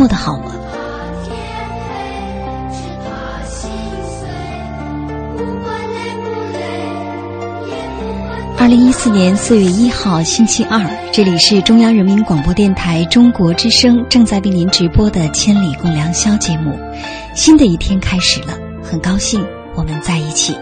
过得好吗？二零一四年四月一号星期二，这里是中央人民广播电台中国之声正在为您直播的《千里共良宵》节目。新的一天开始了，很高兴我们在一起。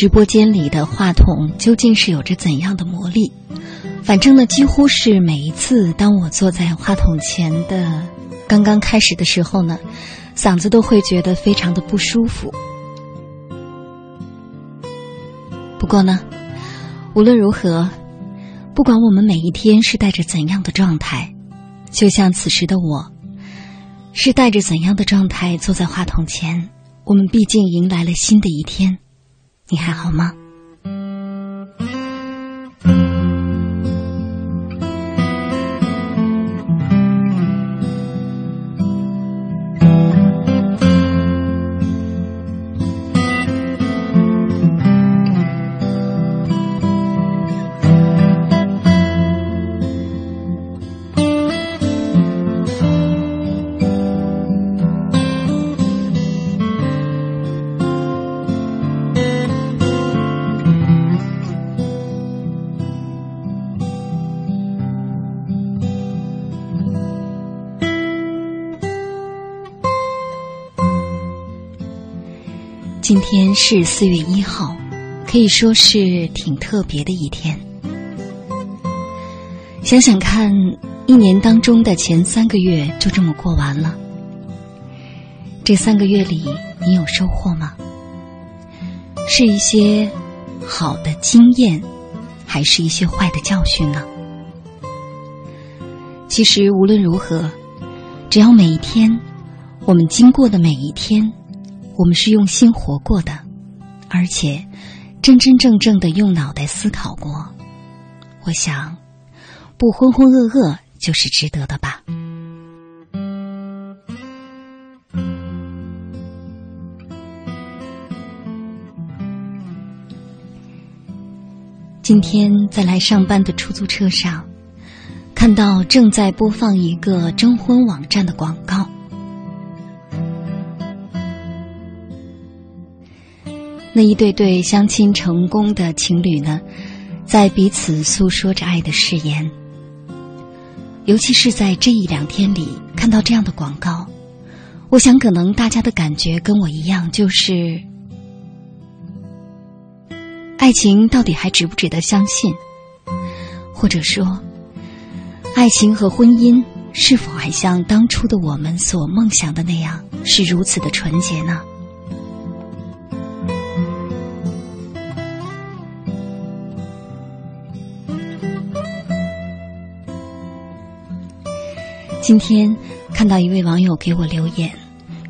直播间里的话筒究竟是有着怎样的魔力？反正呢，几乎是每一次当我坐在话筒前的刚刚开始的时候呢，嗓子都会觉得非常的不舒服。不过呢，无论如何，不管我们每一天是带着怎样的状态，就像此时的我，是带着怎样的状态坐在话筒前，我们毕竟迎来了新的一天。你还好吗？天是四月一号，可以说是挺特别的一天。想想看，一年当中的前三个月就这么过完了。这三个月里，你有收获吗？是一些好的经验，还是一些坏的教训呢？其实无论如何，只要每一天，我们经过的每一天。我们是用心活过的而且真真正正的用脑袋思考过。我想不浑浑噩噩就是值得的吧。今天在来上班的出租车上看到正在播放一个征婚网站的广告。那一对对相亲成功的情侣呢，在彼此诉说着爱的誓言。尤其是在这一两天里看到这样的广告，我想可能大家的感觉跟我一样，就是爱情到底还值不值得相信？或者说，爱情和婚姻是否还像当初的我们所梦想的那样，是如此的纯洁呢？今天看到一位网友给我留言，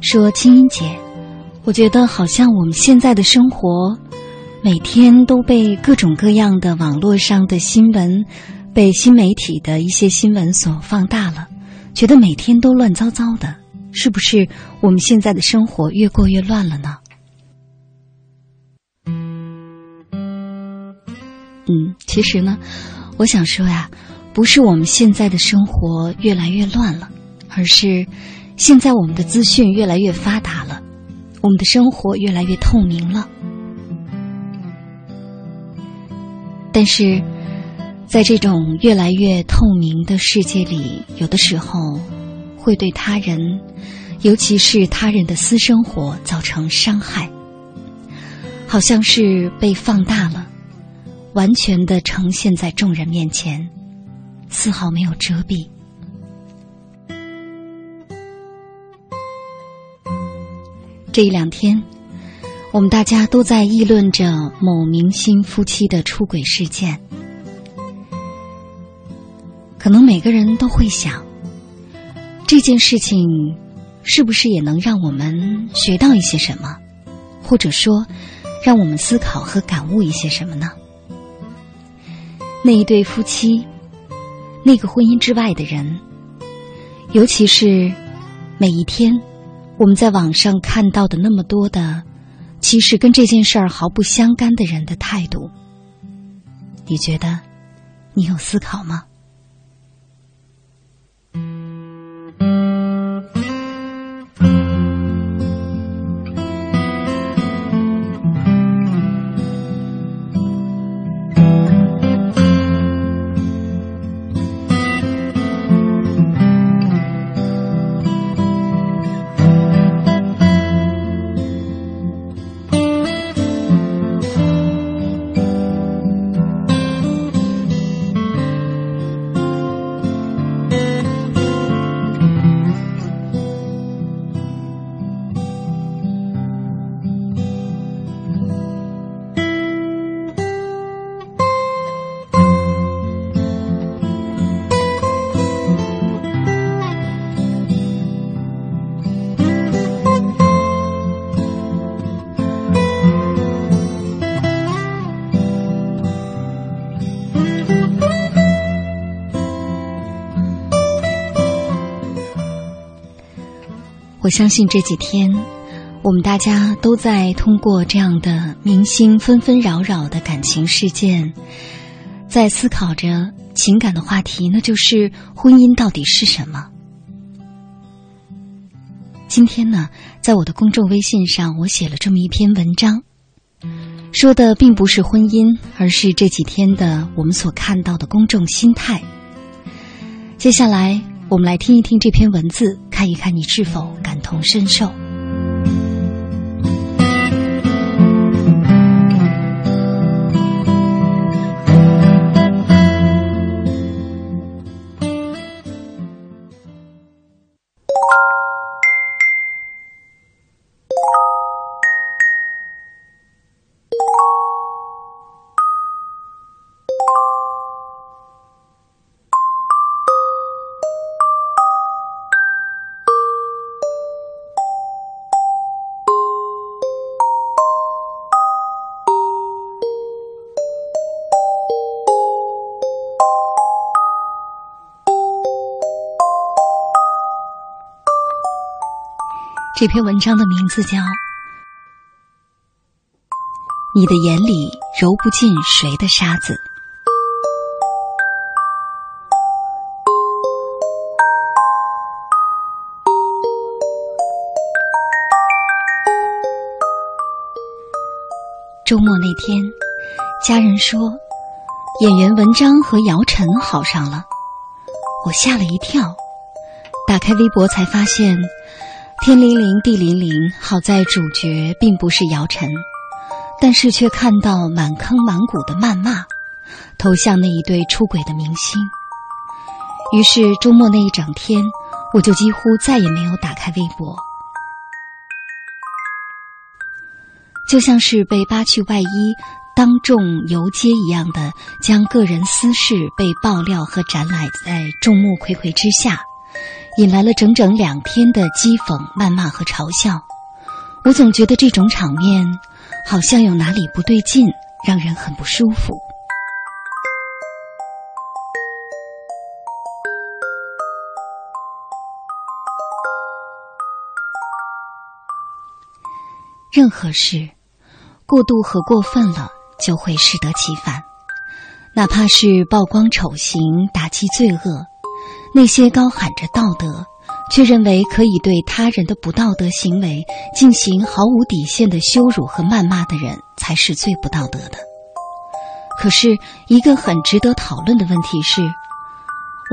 说：“青音姐，我觉得好像我们现在的生活，每天都被各种各样的网络上的新闻，被新媒体的一些新闻所放大了，觉得每天都乱糟糟的，是不是我们现在的生活越过越乱了呢？”嗯，其实呢，我想说呀。不是我们现在的生活越来越乱了，而是现在我们的资讯越来越发达了，我们的生活越来越透明了。但是，在这种越来越透明的世界里，有的时候会对他人，尤其是他人的私生活造成伤害，好像是被放大了，完全的呈现在众人面前。丝毫没有遮蔽。这一两天，我们大家都在议论着某明星夫妻的出轨事件。可能每个人都会想，这件事情是不是也能让我们学到一些什么，或者说，让我们思考和感悟一些什么呢？那一对夫妻。那个婚姻之外的人，尤其是每一天我们在网上看到的那么多的，其实跟这件事儿毫不相干的人的态度，你觉得你有思考吗？相信这几天，我们大家都在通过这样的明星纷纷扰扰的感情事件，在思考着情感的话题，那就是婚姻到底是什么？今天呢，在我的公众微信上，我写了这么一篇文章，说的并不是婚姻，而是这几天的我们所看到的公众心态。接下来。我们来听一听这篇文字，看一看你是否感同身受。这篇文章的名字叫你的眼里揉不进谁的沙子周末那天家人说演员文章和姚晨好上了。我吓了一跳打开微博才发现天灵灵地灵灵，好在主角并不是姚晨，但是却看到满坑满谷的谩骂，投向那一对出轨的明星。于是周末那一整天，我就几乎再也没有打开微博。就像是被扒去外衣、当众游街一样的，将个人私事被爆料和展览在众目睽睽之下，引来了整整两天的讥讽、谩骂和嘲笑。我总觉得这种场面好像有哪里不对劲，让人很不舒服。任何事。过度和过分了，就会适得其反。哪怕是曝光丑行、打击罪恶，那些高喊着道德，却认为可以对他人的不道德行为进行毫无底线的羞辱和谩骂的人，才是最不道德的。可是，一个很值得讨论的问题是：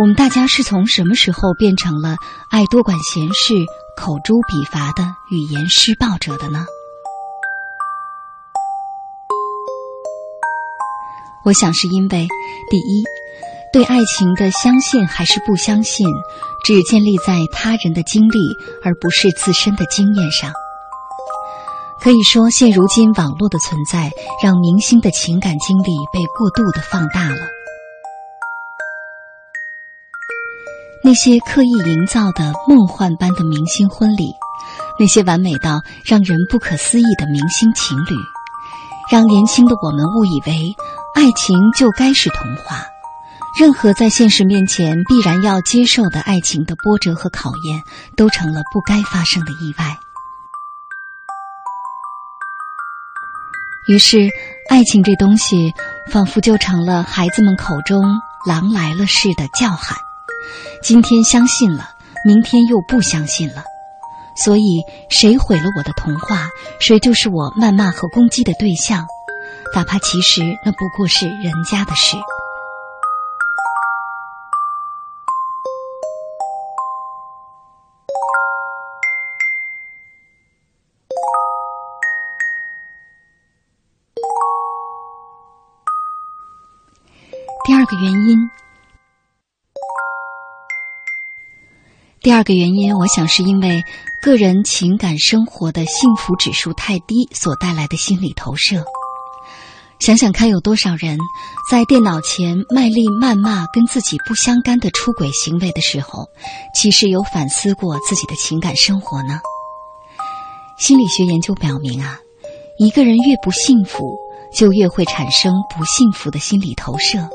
我们大家是从什么时候变成了爱多管闲事、口诛笔伐的语言施暴者的呢？我想是因为，第一，对爱情的相信还是不相信，只建立在他人的经历而不是自身的经验上。可以说，现如今网络的存在，让明星的情感经历被过度的放大了。那些刻意营造的梦幻般的明星婚礼，那些完美到让人不可思议的明星情侣，让年轻的我们误以为。爱情就该是童话，任何在现实面前必然要接受的爱情的波折和考验，都成了不该发生的意外。于是，爱情这东西仿佛就成了孩子们口中“狼来了”似的叫喊。今天相信了，明天又不相信了。所以，谁毁了我的童话，谁就是我谩骂和攻击的对象。哪怕其实那不过是人家的事。个原因，第二个原因，我想是因为个人情感生活的幸福指数太低所带来的心理投射。想想看，有多少人在电脑前卖力谩骂跟自己不相干的出轨行为的时候，其实有反思过自己的情感生活呢？心理学研究表明啊，一个人越不幸福，就越会产生不幸福的心理投射。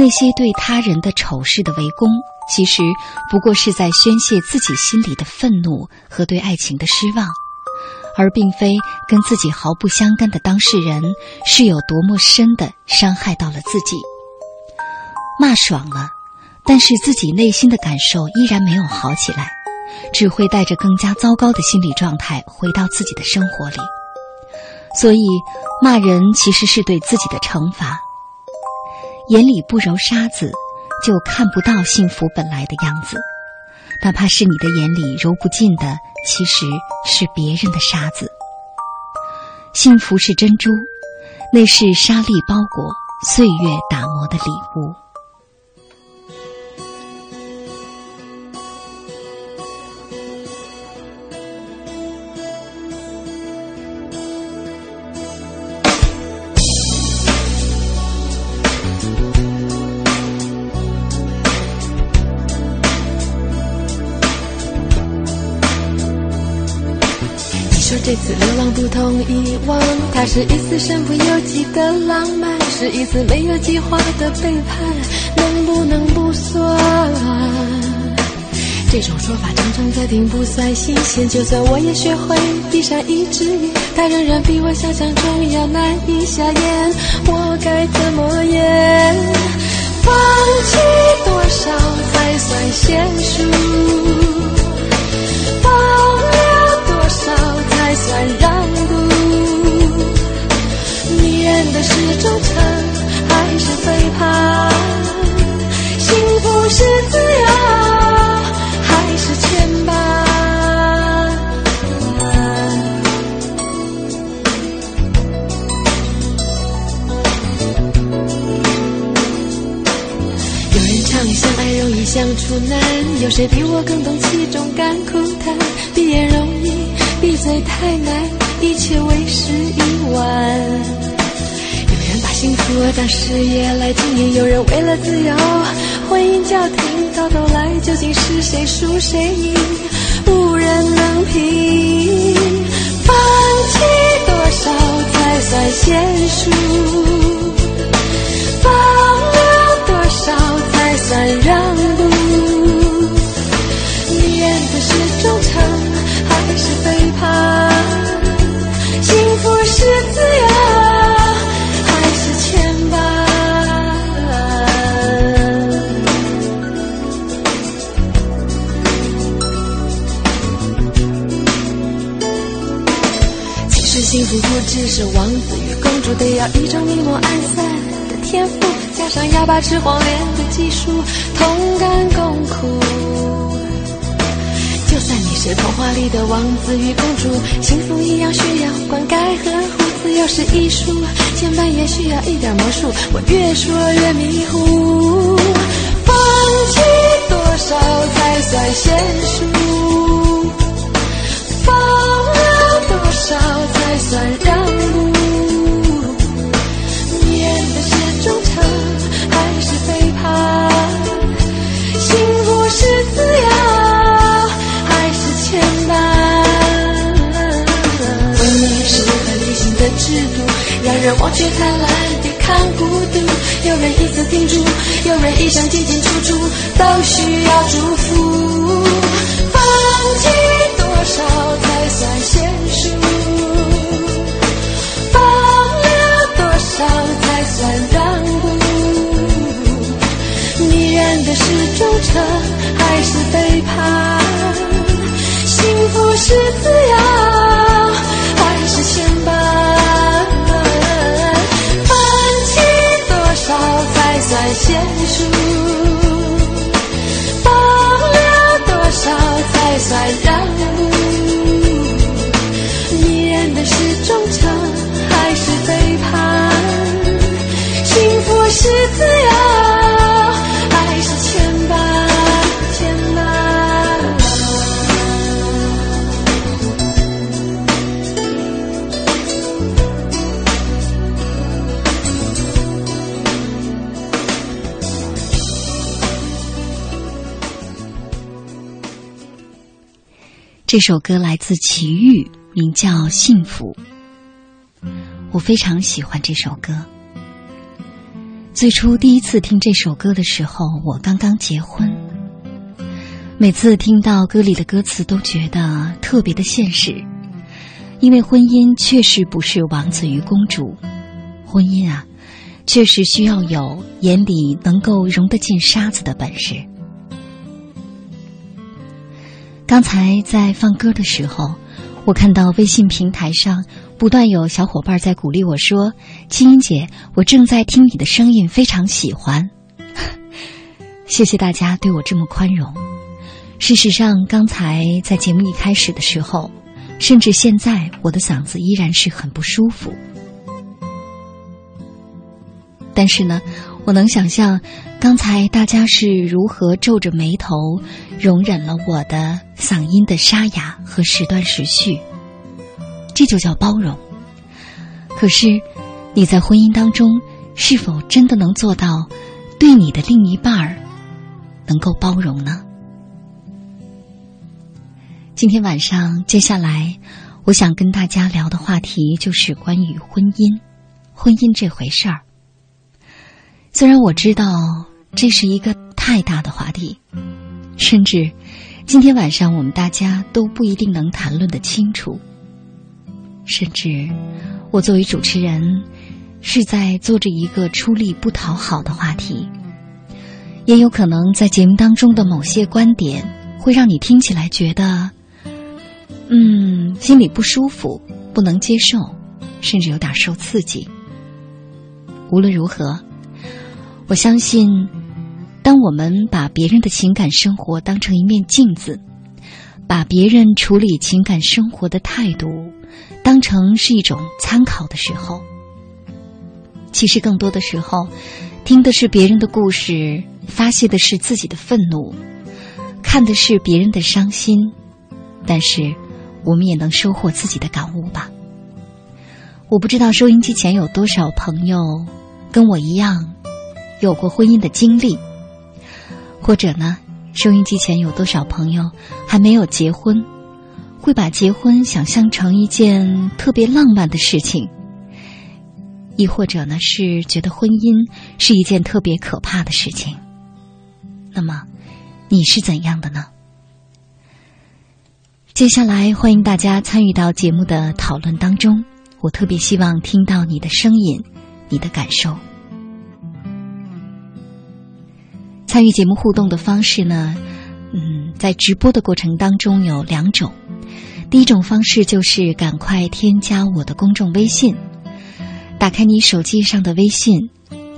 那些对他人的丑事的围攻，其实不过是在宣泄自己心里的愤怒和对爱情的失望。而并非跟自己毫不相干的当事人是有多么深的伤害到了自己。骂爽了，但是自己内心的感受依然没有好起来，只会带着更加糟糕的心理状态回到自己的生活里。所以，骂人其实是对自己的惩罚。眼里不揉沙子，就看不到幸福本来的样子。哪怕是你的眼里揉不进的。其实是别人的沙子。幸福是珍珠，那是沙粒包裹、岁月打磨的礼物。流浪不同以往，它是一次身不由己的浪漫，是一次没有计划的背叛，能不能不算？这种说法常常在听，不算新鲜。就算我也学会闭上一只眼，它仍然比我想象中要难以下咽。我该怎么演？放弃多少才算娴熟？还算让步，迷人的是忠诚还是背叛？幸福是自由还是牵绊？有人唱相爱容易相处难，有谁比我更懂其中甘苦谈？闭眼容易，闭嘴太难，一切为时已晚。有人把幸福当事业来经营，有人为了自由，婚姻家庭到头来究竟是谁输谁赢，无人能评。放弃多少才算娴熟？放了多少才算让步？你愿的是忠诚还是背叛？幸福是自由还是牵绊？其实幸福不只是王子与公主，得要一种明眸暗散的天赋，加上哑巴吃黄连的技术，同甘共苦。是童话里的王子与公主，幸福一样需要灌溉和护。自由是艺术，牵绊也需要一点魔术。我越说越迷糊，放弃多少才算娴熟？放了多少才算让步？制度，让人忘却贪婪，抵抗孤独。有人一次停住，有人一生进进出出，都需要祝福。放弃多少才算娴熟？放了多少才算让步？你愿的是忠诚还是背叛？幸福是自由才算娴熟？放了多少才算让步？你愿的是忠诚还是背叛？幸福是自由这首歌来自齐豫，名叫《幸福》。我非常喜欢这首歌。最初第一次听这首歌的时候，我刚刚结婚。每次听到歌里的歌词，都觉得特别的现实，因为婚姻确实不是王子与公主，婚姻啊，确实需要有眼里能够容得进沙子的本事。刚才在放歌的时候，我看到微信平台上不断有小伙伴在鼓励我说：“青音姐，我正在听你的声音，非常喜欢。” 谢谢大家对我这么宽容。事实上，刚才在节目一开始的时候，甚至现在，我的嗓子依然是很不舒服。但是呢，我能想象刚才大家是如何皱着眉头，容忍了我的嗓音的沙哑和时断时续。这就叫包容。可是，你在婚姻当中是否真的能做到对你的另一半儿能够包容呢？今天晚上，接下来我想跟大家聊的话题就是关于婚姻，婚姻这回事儿。虽然我知道这是一个太大的话题，甚至今天晚上我们大家都不一定能谈论的清楚，甚至我作为主持人是在做着一个出力不讨好的话题，也有可能在节目当中的某些观点会让你听起来觉得，嗯，心里不舒服，不能接受，甚至有点受刺激。无论如何，我相信，当我们把别人的情感生活当成一面镜子，把别人处理情感生活的态度当成是一种参考的时候，其实更多的时候，听的是别人的故事，发泄的是自己的愤怒，看的是别人的伤心，但是我们也能收获自己的感悟吧。我不知道收音机前有多少朋友跟我一样有过婚姻的经历，或者呢，收音机前有多少朋友还没有结婚，会把结婚想象成一件特别浪漫的事情，亦或者呢是觉得婚姻是一件特别可怕的事情。那么，你是怎样的呢？接下来欢迎大家参与到节目的讨论当中。我特别希望听到你的声音，你的感受。参与节目互动的方式呢，嗯，在直播的过程当中有两种。第一种方式就是赶快添加我的公众微信，打开你手机上的微信，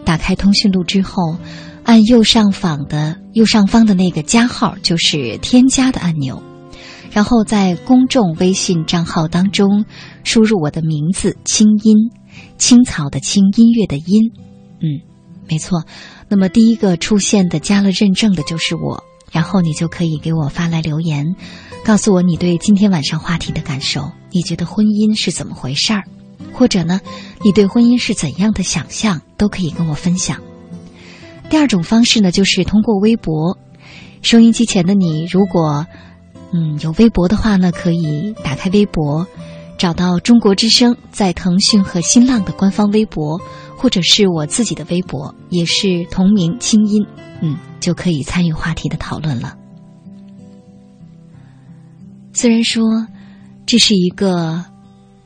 打开通讯录之后，按右上方的右上方的那个加号，就是添加的按钮。然后在公众微信账号当中输入我的名字“清音”，青草的青，音乐的音，嗯，没错。那么第一个出现的加了认证的就是我，然后你就可以给我发来留言，告诉我你对今天晚上话题的感受，你觉得婚姻是怎么回事儿，或者呢，你对婚姻是怎样的想象，都可以跟我分享。第二种方式呢，就是通过微博，收音机前的你，如果。嗯，有微博的话呢，可以打开微博，找到中国之声，在腾讯和新浪的官方微博，或者是我自己的微博，也是同名清音，嗯，就可以参与话题的讨论了。虽然说这是一个，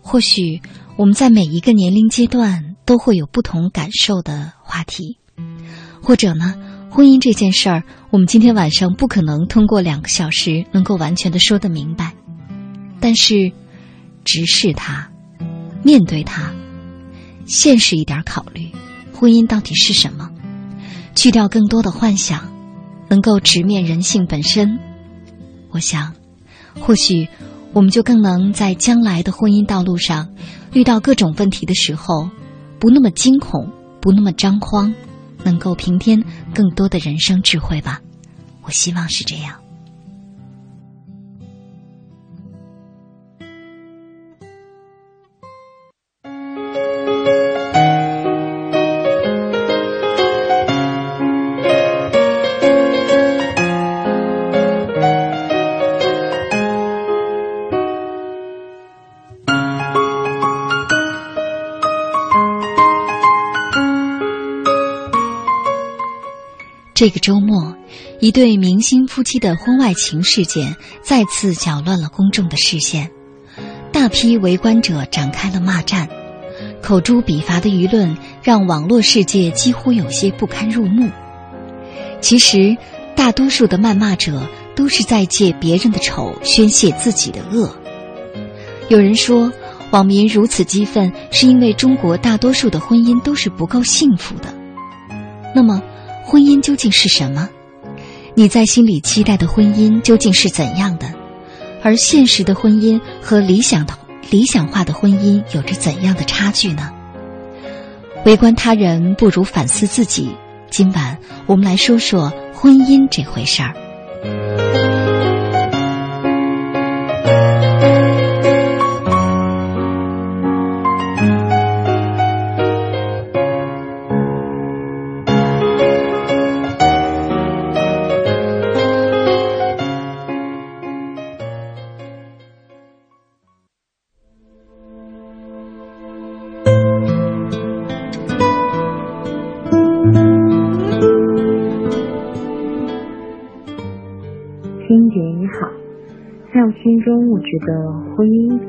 或许我们在每一个年龄阶段都会有不同感受的话题，或者呢。婚姻这件事儿，我们今天晚上不可能通过两个小时能够完全的说得明白，但是，直视它，面对它，现实一点考虑，婚姻到底是什么？去掉更多的幻想，能够直面人性本身。我想，或许我们就更能在将来的婚姻道路上，遇到各种问题的时候，不那么惊恐，不那么张慌。能够平添更多的人生智慧吧，我希望是这样。这个周末，一对明星夫妻的婚外情事件再次搅乱了公众的视线，大批围观者展开了骂战，口诛笔伐的舆论让网络世界几乎有些不堪入目。其实，大多数的谩骂者都是在借别人的丑宣泄自己的恶。有人说，网民如此激愤，是因为中国大多数的婚姻都是不够幸福的。那么？婚姻究竟是什么？你在心里期待的婚姻究竟是怎样的？而现实的婚姻和理想的、理想化的婚姻有着怎样的差距呢？围观他人不如反思自己。今晚我们来说说婚姻这回事儿。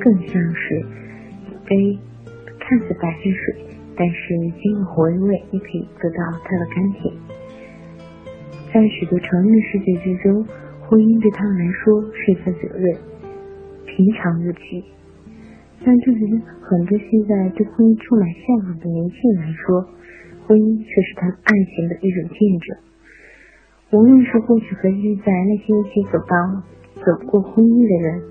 更像是一杯看似白开水，但是经过回味，你可以得到它的甘甜。在许多成人的世界之中，婚姻对他们来说是一份责任，平常无奇。但对于很多现在对婚姻充满向往的年轻人来说，婚姻却是他们爱情的一种见证。无论是过去和现在那些一起走到走过婚姻的人，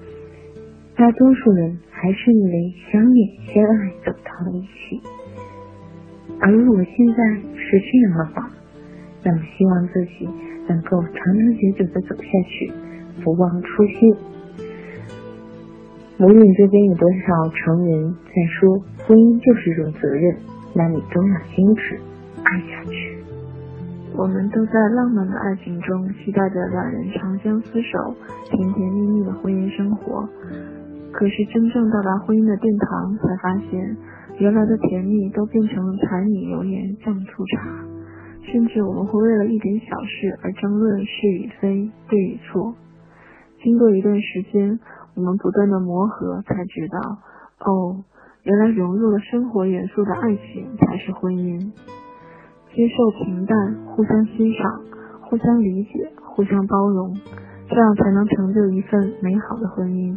大多数人还是因为相恋相爱走到了一起。而如果现在是这样的话，那么希望自己能够长长久久的走下去，不忘初心。无论这边有多少成人在说婚姻就是一种责任，那你都要坚持爱下去。我们都在浪漫的爱情中期待着两人长相厮守、甜甜蜜蜜的婚姻生活，可是真正到达婚姻的殿堂，才发现。原来的甜蜜都变成了柴米油盐酱醋茶，甚至我们会为了一点小事而争论是与非、对与错。经过一段时间，我们不断的磨合，才知道，哦，原来融入了生活元素的爱情才是婚姻。接受平淡，互相欣赏，互相理解，互相包容，这样才能成就一份美好的婚姻。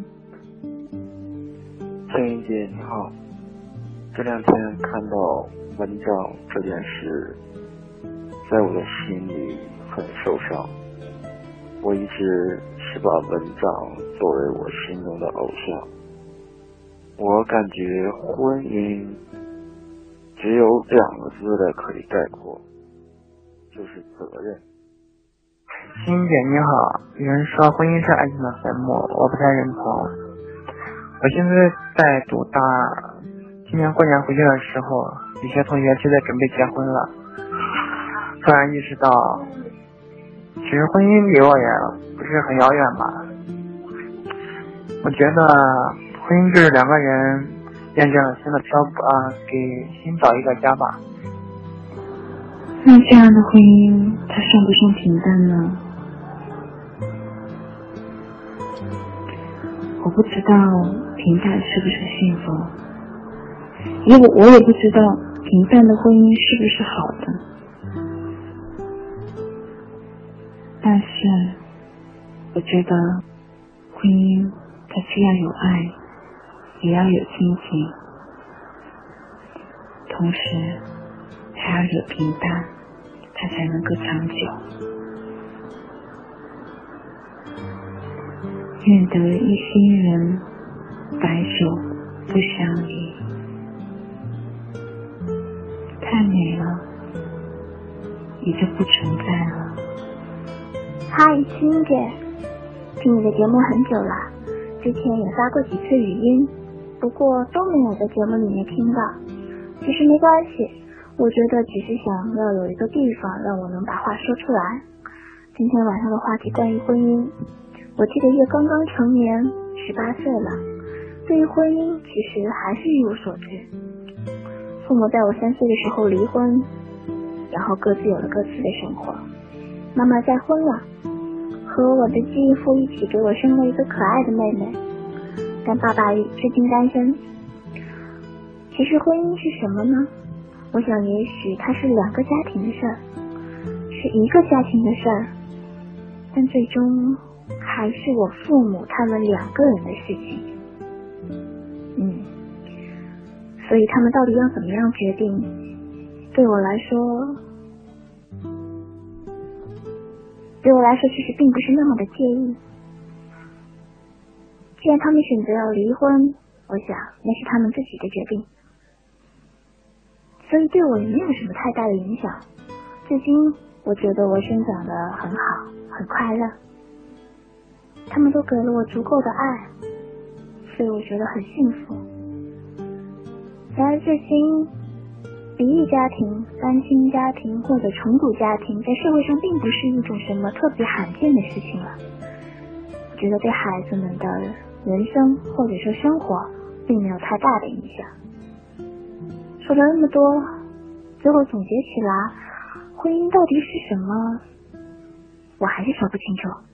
青云姐，你好。这两天看到文章这件事，在我的心里很受伤。我一直是把文章作为我心中的偶像。我感觉婚姻只有两个字的可以概括，就是责任。欣姐你好，有人说婚姻是爱情的坟墓，我不太认同。我现在在读大二。今年过年回去的时候，有些同学就在准备结婚了。突然意识到，其实婚姻离我也不是很遥远吧。我觉得婚姻就是两个人验证了新的漂泊啊，给新找一个家吧。那这样的婚姻，它算不算平淡呢？我不知道平淡是不是幸福。因为我也不知道平淡的婚姻是不是好的，但是我觉得婚姻它既要有爱，也要有亲情，同时还要有平淡，它才能够长久。愿得一心人，白首不相离。太美了，也就不存在了。嗨，青姐，听你的节目很久了，之前也发过几次语音，不过都没有在节目里面听到。其实没关系，我觉得只是想要有一个地方让我能把话说出来。今天晚上的话题关于婚姻，我这个月刚刚成年，十八岁了，对于婚姻其实还是一无所知。父母在我三岁的时候离婚，然后各自有了各自的生活。妈妈再婚了，和我的继父一起给我生了一个可爱的妹妹。但爸爸至今单身。其实婚姻是什么呢？我想，也许它是两个家庭的事儿，是一个家庭的事儿，但最终还是我父母他们两个人的事情。嗯。所以他们到底要怎么样决定？对我来说，对我来说其实并不是那么的介意。既然他们选择要离婚，我想那是他们自己的决定，所以对我也没有什么太大的影响。至今，我觉得我生长的很好，很快乐。他们都给了我足够的爱，所以我觉得很幸福。然而，至今，离异家庭、单亲家庭或者重组家庭，在社会上并不是一种什么特别罕见的事情了。我觉得对孩子们的人生或者说生活，并没有太大的影响。说了那么多，最后总结起来，婚姻到底是什么？我还是说不清楚。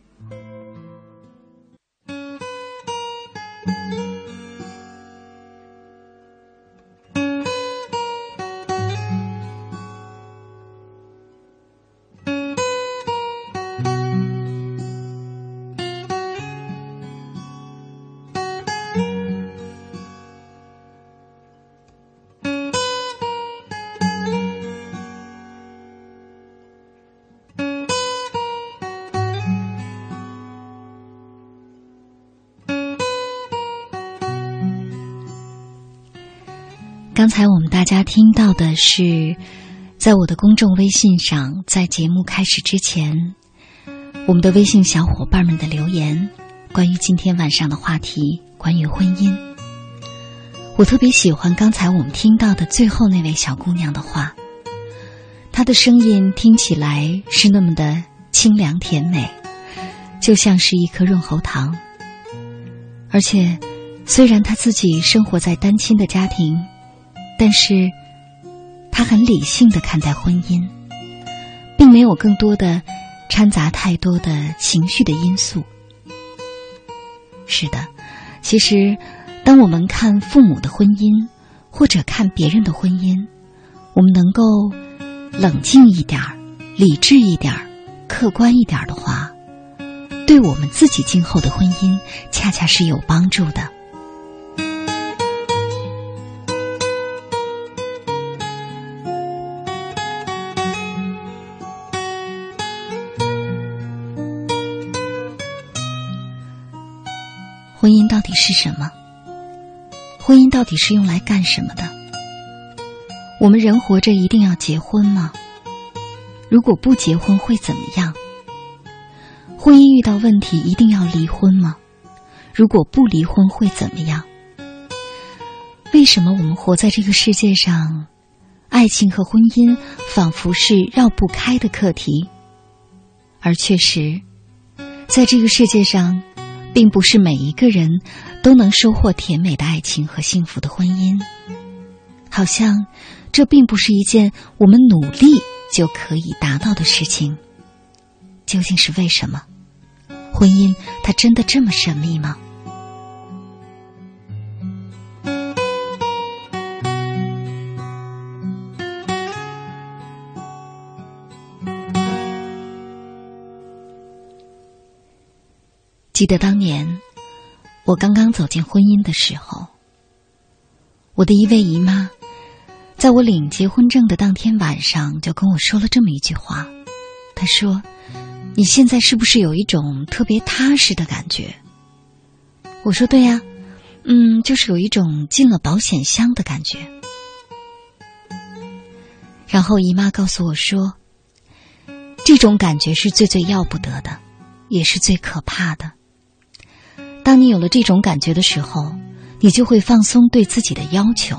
刚才我们大家听到的是，在我的公众微信上，在节目开始之前，我们的微信小伙伴们的留言，关于今天晚上的话题，关于婚姻。我特别喜欢刚才我们听到的最后那位小姑娘的话，她的声音听起来是那么的清凉甜美，就像是一颗润喉糖。而且，虽然她自己生活在单亲的家庭。但是，他很理性的看待婚姻，并没有更多的掺杂太多的情绪的因素。是的，其实，当我们看父母的婚姻，或者看别人的婚姻，我们能够冷静一点儿、理智一点儿、客观一点儿的话，对我们自己今后的婚姻，恰恰是有帮助的。是什么？婚姻到底是用来干什么的？我们人活着一定要结婚吗？如果不结婚会怎么样？婚姻遇到问题一定要离婚吗？如果不离婚会怎么样？为什么我们活在这个世界上，爱情和婚姻仿佛是绕不开的课题？而确实，在这个世界上。并不是每一个人都能收获甜美的爱情和幸福的婚姻，好像这并不是一件我们努力就可以达到的事情。究竟是为什么？婚姻它真的这么神秘吗？记得当年我刚刚走进婚姻的时候，我的一位姨妈，在我领结婚证的当天晚上就跟我说了这么一句话。她说：“你现在是不是有一种特别踏实的感觉？”我说：“对呀，嗯，就是有一种进了保险箱的感觉。”然后姨妈告诉我说：“这种感觉是最最要不得的，也是最可怕的。”当你有了这种感觉的时候，你就会放松对自己的要求，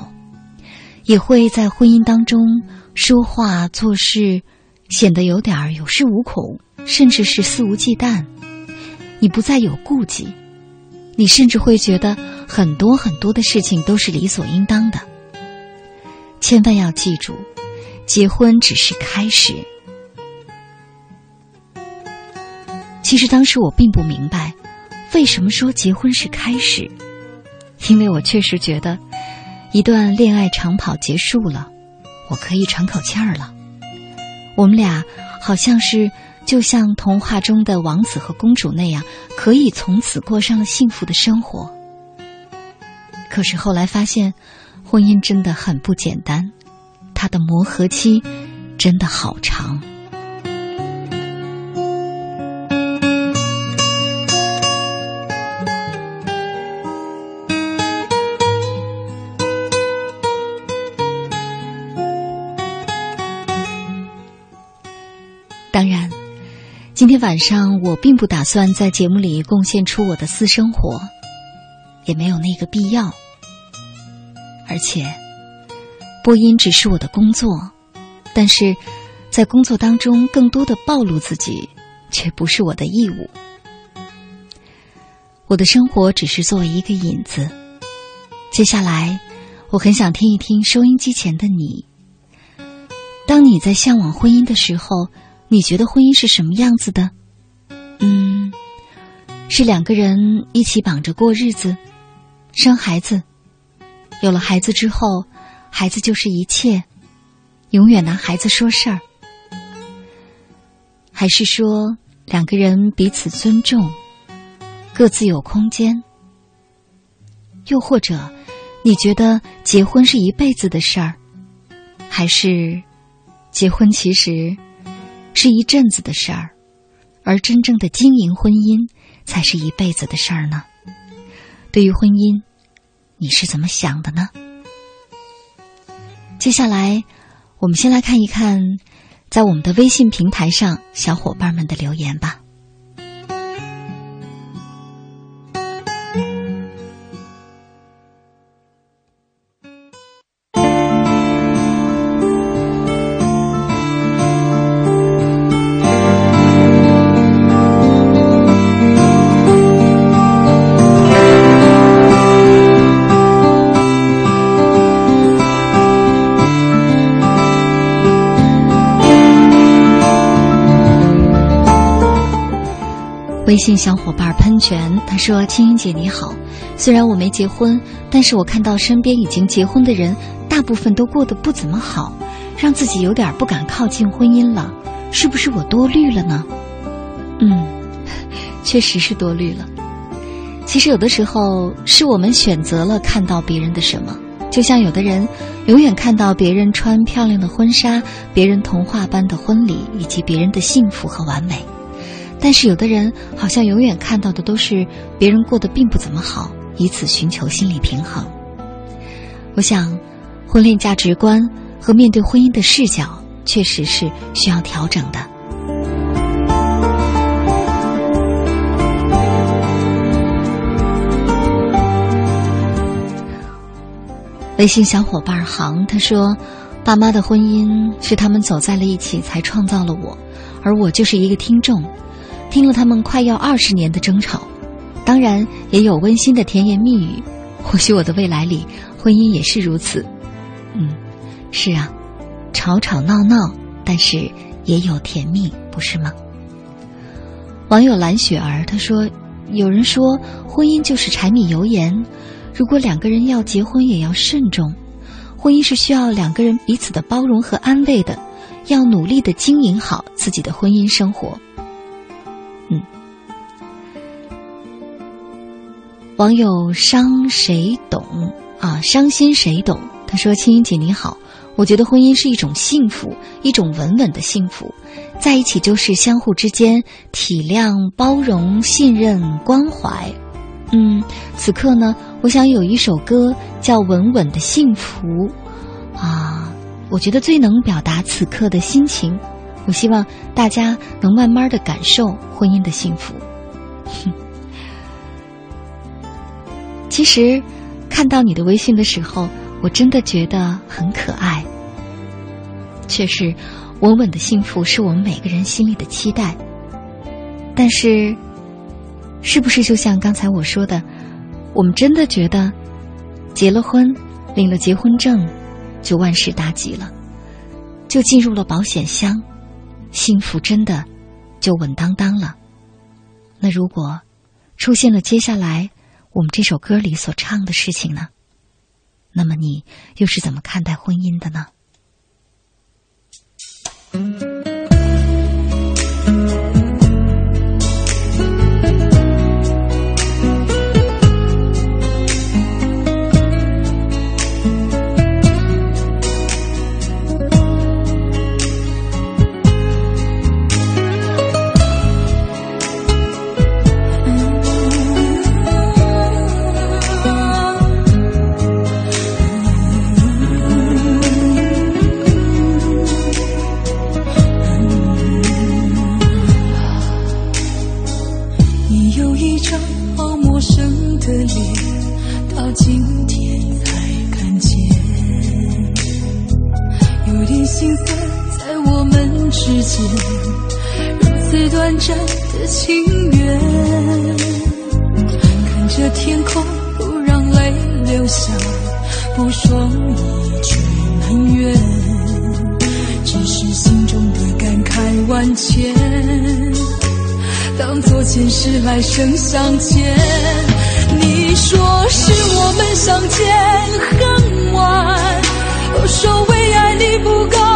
也会在婚姻当中说话做事显得有点有恃无恐，甚至是肆无忌惮。你不再有顾忌，你甚至会觉得很多很多的事情都是理所应当的。千万要记住，结婚只是开始。其实当时我并不明白。为什么说结婚是开始？因为我确实觉得，一段恋爱长跑结束了，我可以喘口气儿了。我们俩好像是就像童话中的王子和公主那样，可以从此过上了幸福的生活。可是后来发现，婚姻真的很不简单，它的磨合期真的好长。当然，今天晚上我并不打算在节目里贡献出我的私生活，也没有那个必要。而且，播音只是我的工作，但是在工作当中更多的暴露自己，却不是我的义务。我的生活只是作为一个引子。接下来，我很想听一听收音机前的你，当你在向往婚姻的时候。你觉得婚姻是什么样子的？嗯，是两个人一起绑着过日子，生孩子，有了孩子之后，孩子就是一切，永远拿孩子说事儿，还是说两个人彼此尊重，各自有空间？又或者，你觉得结婚是一辈子的事儿，还是结婚其实？是一阵子的事儿，而真正的经营婚姻才是一辈子的事儿呢。对于婚姻，你是怎么想的呢？接下来，我们先来看一看，在我们的微信平台上小伙伴们的留言吧。微信小伙伴喷泉他说：“青音姐你好，虽然我没结婚，但是我看到身边已经结婚的人，大部分都过得不怎么好，让自己有点不敢靠近婚姻了。是不是我多虑了呢？”嗯，确实是多虑了。其实有的时候是我们选择了看到别人的什么，就像有的人永远看到别人穿漂亮的婚纱、别人童话般的婚礼以及别人的幸福和完美。但是有的人好像永远看到的都是别人过得并不怎么好，以此寻求心理平衡。我想，婚恋价值观和面对婚姻的视角确实是需要调整的。微信小伙伴航他说：“爸妈的婚姻是他们走在了一起才创造了我，而我就是一个听众。”听了他们快要二十年的争吵，当然也有温馨的甜言蜜语。或许我的未来里，婚姻也是如此。嗯，是啊，吵吵闹闹，但是也有甜蜜，不是吗？网友蓝雪儿他说：“有人说婚姻就是柴米油盐，如果两个人要结婚，也要慎重。婚姻是需要两个人彼此的包容和安慰的，要努力的经营好自己的婚姻生活。”网友伤谁懂啊？伤心谁懂？他说：“青音姐你好，我觉得婚姻是一种幸福，一种稳稳的幸福，在一起就是相互之间体谅、包容、信任、关怀。嗯，此刻呢，我想有一首歌叫《稳稳的幸福》啊，我觉得最能表达此刻的心情。”我希望大家能慢慢的感受婚姻的幸福。哼其实，看到你的微信的时候，我真的觉得很可爱。确实，稳稳的幸福是我们每个人心里的期待。但是，是不是就像刚才我说的，我们真的觉得结了婚，领了结婚证，就万事大吉了，就进入了保险箱？幸福真的就稳当当了。那如果出现了接下来我们这首歌里所唱的事情呢？那么你又是怎么看待婚姻的呢？间如此短暂的情缘。看着天空不让泪流下不说一句埋怨只是心中的感慨万千。当作前世来生相欠你说是我们相见恨晚我说为爱你不够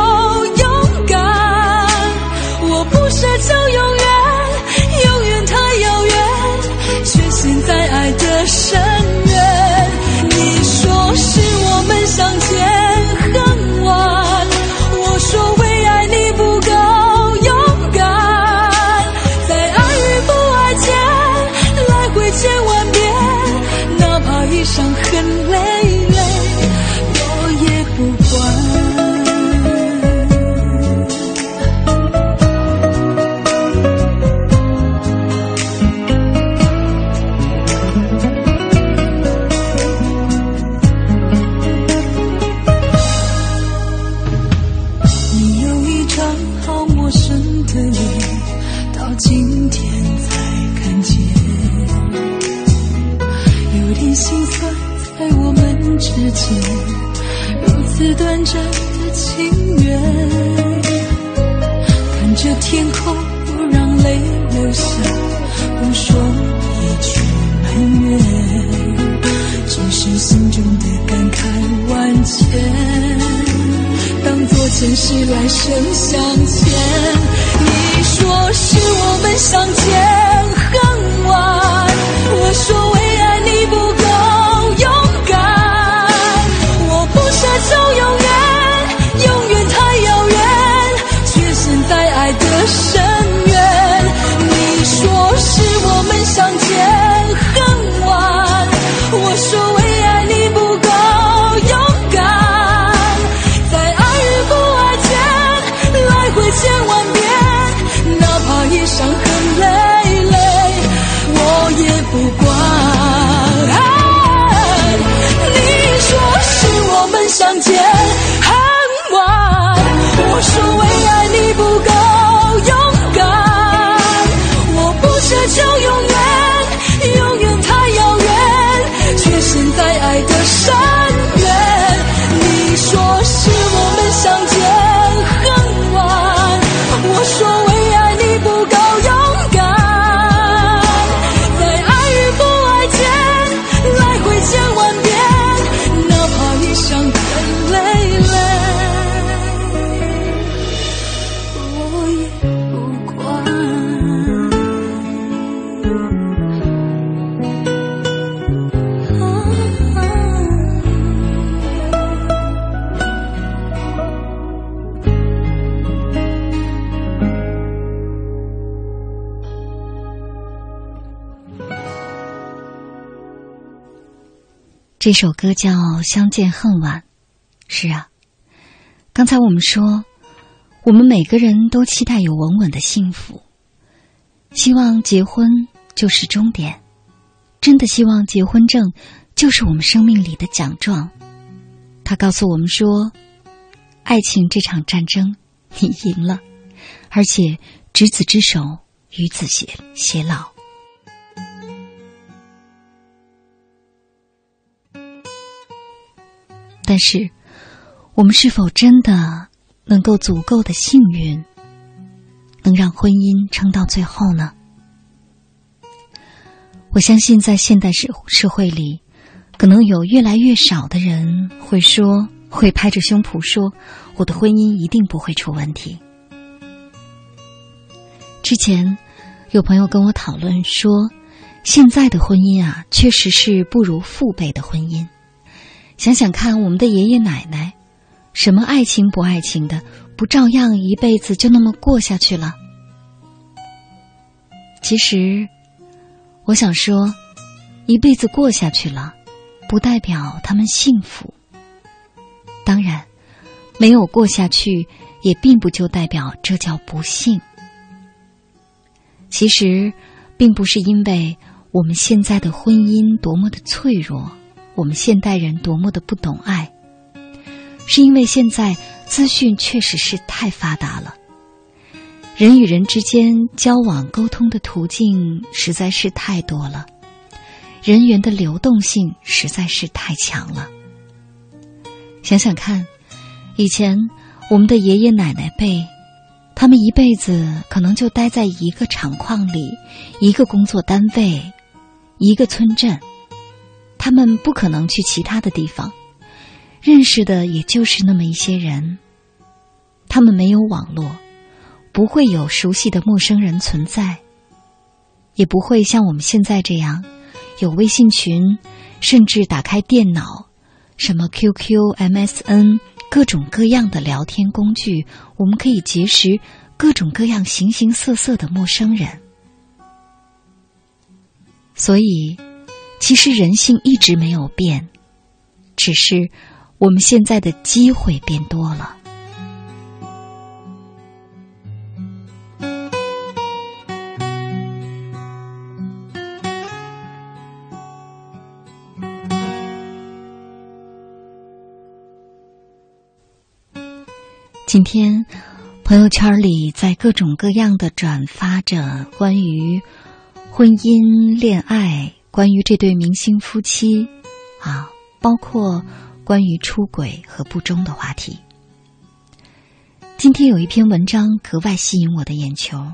这首歌叫《相见恨晚》，是啊，刚才我们说，我们每个人都期待有稳稳的幸福，希望结婚就是终点，真的希望结婚证就是我们生命里的奖状。他告诉我们说，爱情这场战争你赢了，而且执子之手，与子偕偕老。但是，我们是否真的能够足够的幸运，能让婚姻撑到最后呢？我相信，在现代社社会里，可能有越来越少的人会说，会拍着胸脯说，我的婚姻一定不会出问题。之前有朋友跟我讨论说，现在的婚姻啊，确实是不如父辈的婚姻。想想看，我们的爷爷奶奶，什么爱情不爱情的，不照样一辈子就那么过下去了？其实，我想说，一辈子过下去了，不代表他们幸福。当然，没有过下去，也并不就代表这叫不幸。其实，并不是因为我们现在的婚姻多么的脆弱。我们现代人多么的不懂爱，是因为现在资讯确实是太发达了，人与人之间交往沟通的途径实在是太多了，人员的流动性实在是太强了。想想看，以前我们的爷爷奶奶辈，他们一辈子可能就待在一个厂矿里，一个工作单位，一个村镇。他们不可能去其他的地方，认识的也就是那么一些人。他们没有网络，不会有熟悉的陌生人存在，也不会像我们现在这样有微信群，甚至打开电脑，什么 QQ、MSN，各种各样的聊天工具，我们可以结识各种各样形形色色的陌生人。所以。其实人性一直没有变，只是我们现在的机会变多了。今天朋友圈里在各种各样的转发着关于婚姻、恋爱。关于这对明星夫妻，啊，包括。关于出轨和不忠的话题。今天有一篇文章格外吸引我的眼球，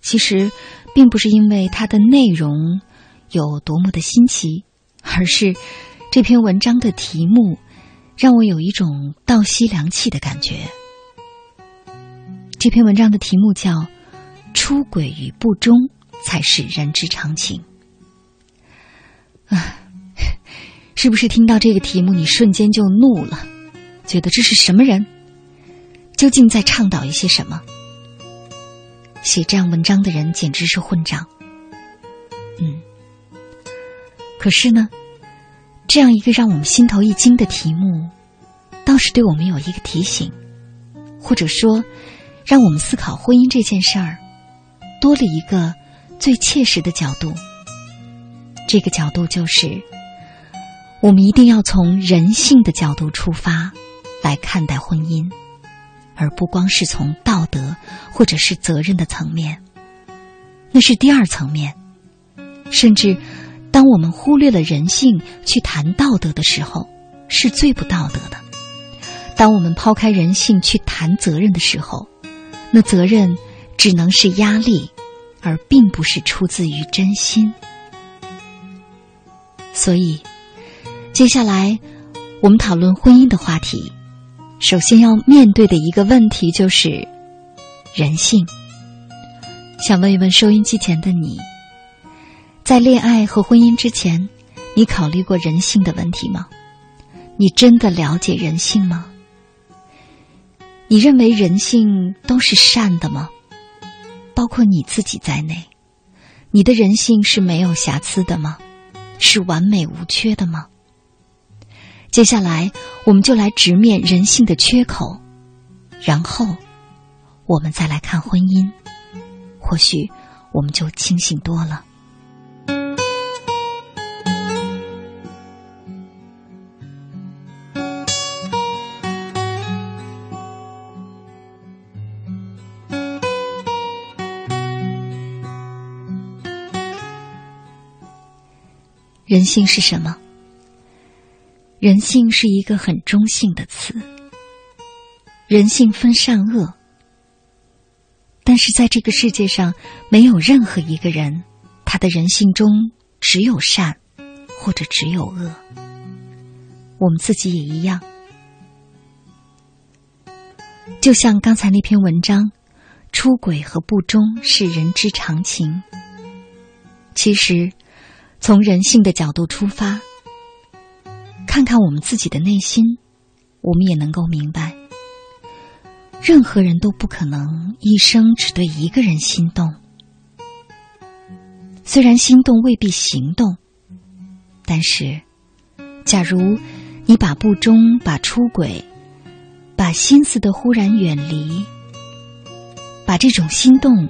其实并不是因为它的内容有多么的新奇，而是这篇文章的题目让我有一种倒吸凉气的感觉。这篇文章的题目叫《出轨与不忠才是人之常情》。啊，是不是听到这个题目，你瞬间就怒了？觉得这是什么人？究竟在倡导一些什么？写这样文章的人简直是混账。嗯，可是呢，这样一个让我们心头一惊的题目，倒是对我们有一个提醒，或者说。让我们思考婚姻这件事儿，多了一个最切实的角度。这个角度就是，我们一定要从人性的角度出发来看待婚姻，而不光是从道德或者是责任的层面。那是第二层面。甚至，当我们忽略了人性去谈道德的时候，是最不道德的。当我们抛开人性去谈责任的时候，那责任只能是压力，而并不是出自于真心。所以，接下来我们讨论婚姻的话题，首先要面对的一个问题就是人性。想问一问收音机前的你，在恋爱和婚姻之前，你考虑过人性的问题吗？你真的了解人性吗？你认为人性都是善的吗？包括你自己在内，你的人性是没有瑕疵的吗？是完美无缺的吗？接下来，我们就来直面人性的缺口，然后我们再来看婚姻，或许我们就清醒多了。人性是什么？人性是一个很中性的词。人性分善恶，但是在这个世界上，没有任何一个人，他的人性中只有善，或者只有恶。我们自己也一样。就像刚才那篇文章，出轨和不忠是人之常情。其实。从人性的角度出发，看看我们自己的内心，我们也能够明白，任何人都不可能一生只对一个人心动。虽然心动未必行动，但是，假如你把不忠、把出轨、把心思的忽然远离，把这种心动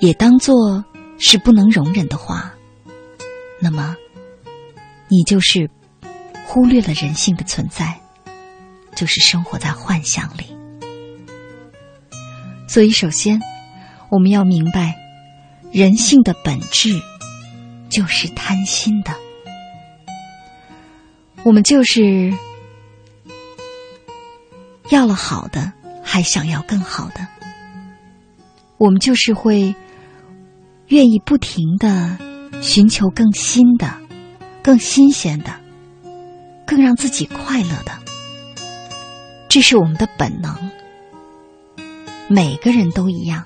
也当做是不能容忍的话。那么，你就是忽略了人性的存在，就是生活在幻想里。所以，首先我们要明白，人性的本质就是贪心的。我们就是要了好的，还想要更好的。我们就是会愿意不停的。寻求更新的、更新鲜的、更让自己快乐的，这是我们的本能。每个人都一样，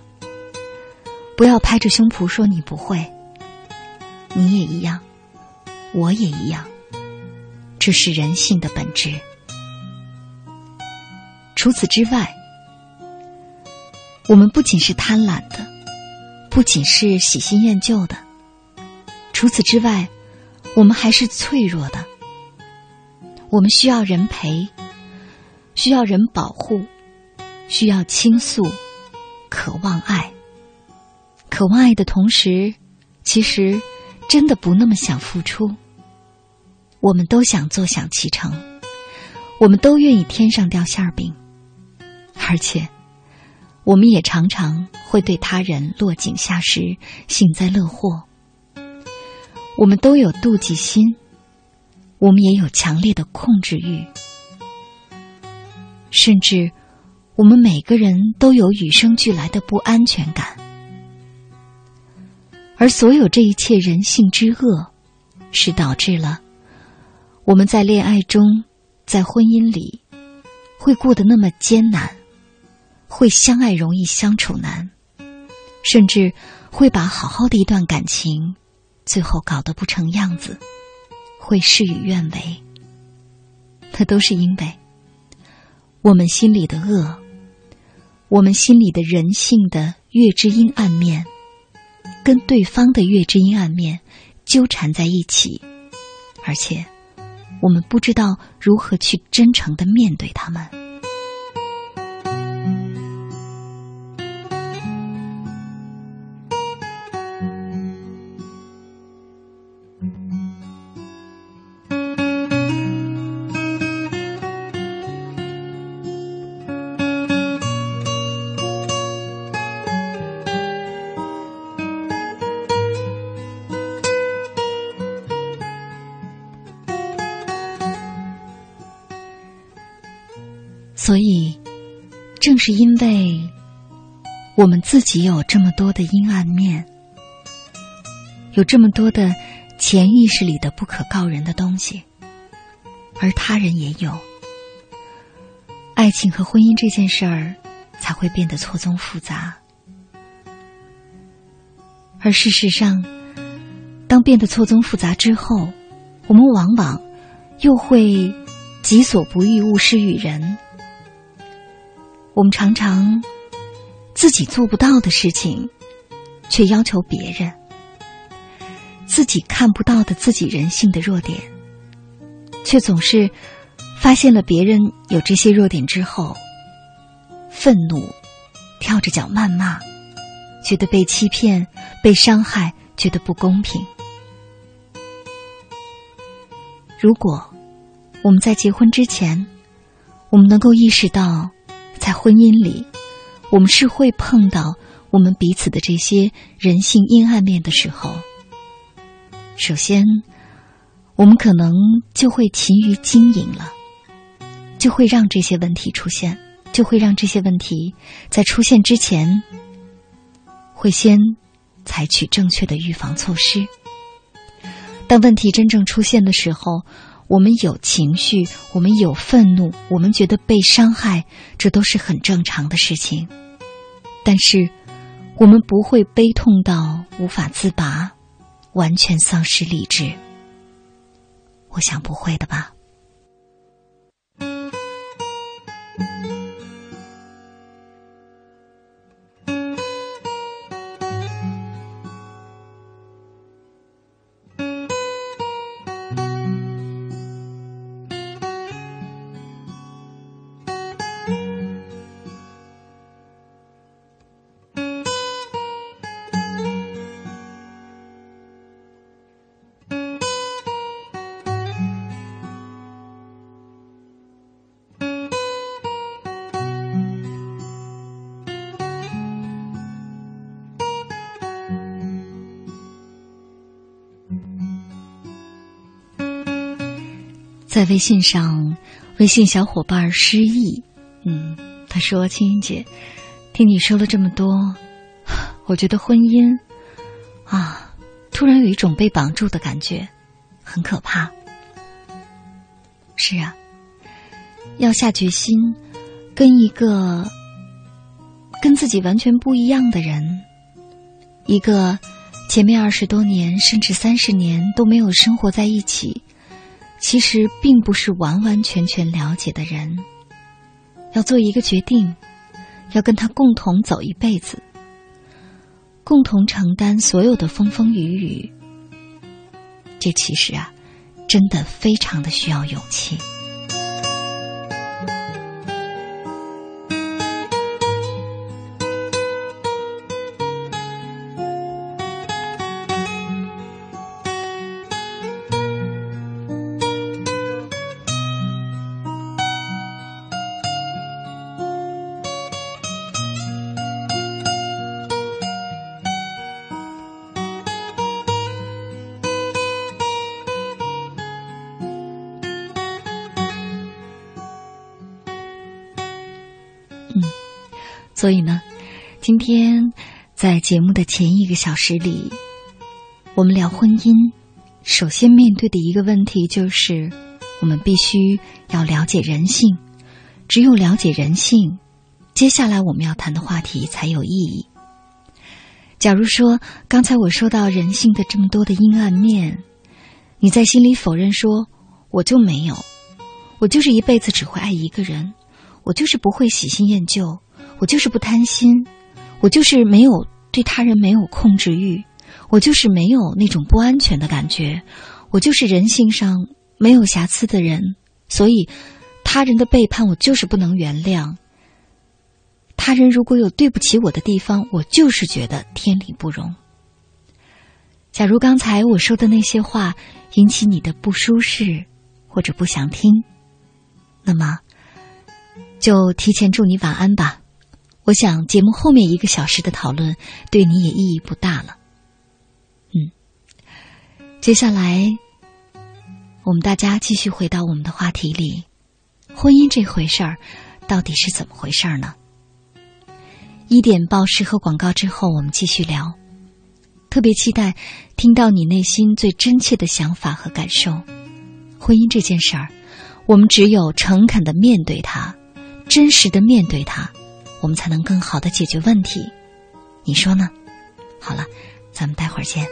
不要拍着胸脯说你不会。你也一样，我也一样，这是人性的本质。除此之外，我们不仅是贪婪的，不仅是喜新厌旧的。除此之外，我们还是脆弱的。我们需要人陪，需要人保护，需要倾诉，渴望爱。渴望爱的同时，其实真的不那么想付出。我们都想坐享其成，我们都愿意天上掉馅儿饼，而且，我们也常常会对他人落井下石，幸灾乐祸。我们都有妒忌心，我们也有强烈的控制欲，甚至我们每个人都有与生俱来的不安全感。而所有这一切人性之恶，是导致了我们在恋爱中，在婚姻里会过得那么艰难，会相爱容易相处难，甚至会把好好的一段感情，最后搞得不成样子，会事与愿违。那都是因为我们心里的恶，我们心里的人性的月之阴暗面。跟对方的月之阴暗面纠缠在一起，而且我们不知道如何去真诚的面对他们。是因为我们自己有这么多的阴暗面，有这么多的潜意识里的不可告人的东西，而他人也有，爱情和婚姻这件事儿才会变得错综复杂。而事实上，当变得错综复杂之后，我们往往又会己所不欲，勿施于人。我们常常自己做不到的事情，却要求别人；自己看不到的自己人性的弱点，却总是发现了别人有这些弱点之后，愤怒，跳着脚谩骂，觉得被欺骗、被伤害，觉得不公平。如果我们在结婚之前，我们能够意识到。在婚姻里，我们是会碰到我们彼此的这些人性阴暗面的时候。首先，我们可能就会勤于经营了，就会让这些问题出现，就会让这些问题在出现之前，会先采取正确的预防措施。当问题真正出现的时候。我们有情绪，我们有愤怒，我们觉得被伤害，这都是很正常的事情。但是，我们不会悲痛到无法自拔，完全丧失理智。我想不会的吧。在微信上，微信小伙伴失忆，嗯，他说：“青音姐，听你说了这么多，我觉得婚姻啊，突然有一种被绑住的感觉，很可怕。是啊，要下决心跟一个跟自己完全不一样的人，一个前面二十多年甚至三十年都没有生活在一起。”其实并不是完完全全了解的人，要做一个决定，要跟他共同走一辈子，共同承担所有的风风雨雨。这其实啊，真的非常的需要勇气。所以呢，今天在节目的前一个小时里，我们聊婚姻，首先面对的一个问题就是，我们必须要了解人性。只有了解人性，接下来我们要谈的话题才有意义。假如说刚才我说到人性的这么多的阴暗面，你在心里否认说，我就没有，我就是一辈子只会爱一个人，我就是不会喜新厌旧，我就是不贪心，我就是没有对他人没有控制欲，我就是没有那种不安全的感觉，我就是人性上没有瑕疵的人，所以。他人的背叛，我就是不能原谅。他人如果有对不起我的地方，我就是觉得天理不容。假如刚才我说的那些话引起你的不舒适或者不想听，那么就提前祝你晚安吧。我想节目后面一个小时的讨论对你也意义不大了。嗯，接下来我们大家继续回到我们的话题里。婚姻这回事儿，到底是怎么回事儿呢？一点报时和广告之后，我们继续聊。特别期待听到你内心最真切的想法和感受。婚姻这件事儿，我们只有诚恳的面对它，真实的面对它，我们才能更好的解决问题。你说呢？好了，咱们待会儿见。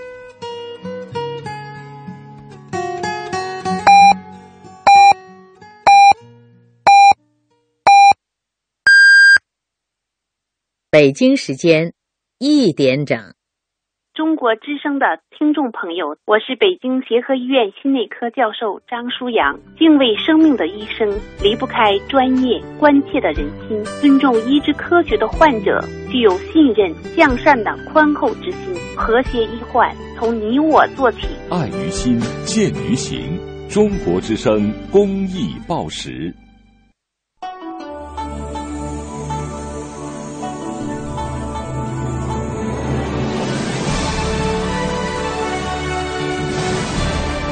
北京时间一点整，中国之声的听众朋友，我是北京协和医院心内科教授张舒阳。敬畏生命的医生离不开专业、关切的人心，尊重医之科学的患者具有信任、向善的宽厚之心，和谐医患从你我做起。爱于心，见于行。中国之声公益报时。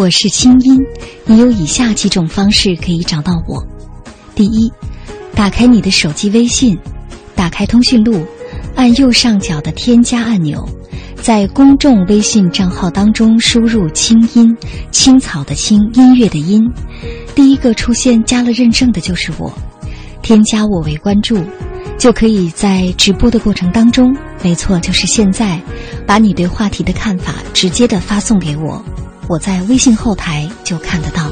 我是清音，你有以下几种方式可以找到我：第一，打开你的手机微信，打开通讯录，按右上角的添加按钮，在公众微信账号当中输入“清音”，青草的青，音乐的音，第一个出现加了认证的就是我，添加我为关注，就可以在直播的过程当中，没错，就是现在，把你对话题的看法直接的发送给我。我在微信后台就看得到，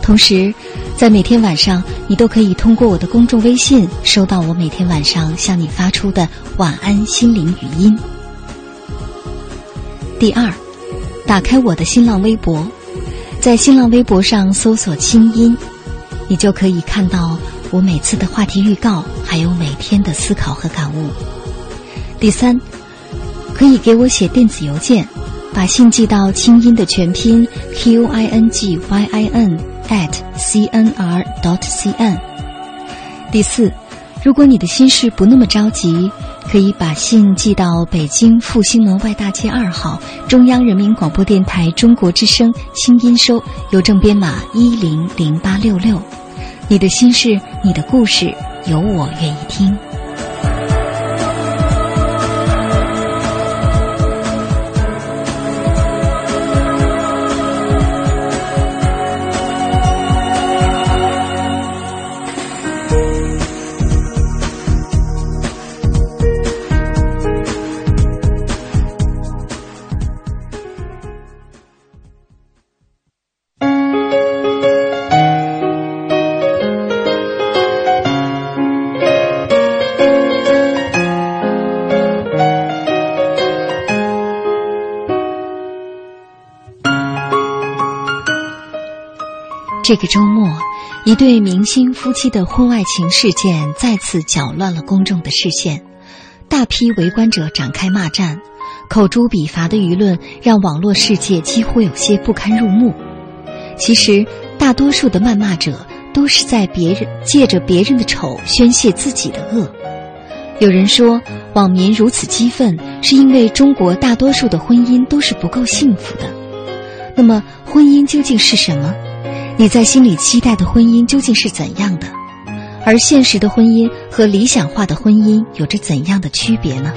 同时，在每天晚上，你都可以通过我的公众微信收到我每天晚上向你发出的晚安心灵语音。第二，打开我的新浪微博，在新浪微博上搜索“清音”，你就可以看到我每次的话题预告，还有每天的思考和感悟。第三，可以给我写电子邮件，把信寄到清音的全拼 q i n g y i n at c n r dot c n。第四，如果你的心事不那么着急。可以把信寄到北京复兴门外大街二号中央人民广播电台中国之声清音收，邮政编码一零零八六六。你的心事，你的故事，有我愿意听。这个周末，一对明星夫妻的婚外情事件再次搅乱了公众的视线，大批围观者展开骂战，口诛笔伐的舆论让网络世界几乎有些不堪入目。其实，大多数的谩骂者都是在别人借着别人的丑宣泄自己的恶。有人说，网民如此激愤，是因为中国大多数的婚姻都是不够幸福的。那么，婚姻究竟是什么？你在心里期待的婚姻究竟是怎样的？而现实的婚姻和理想化的婚姻有着怎样的区别呢？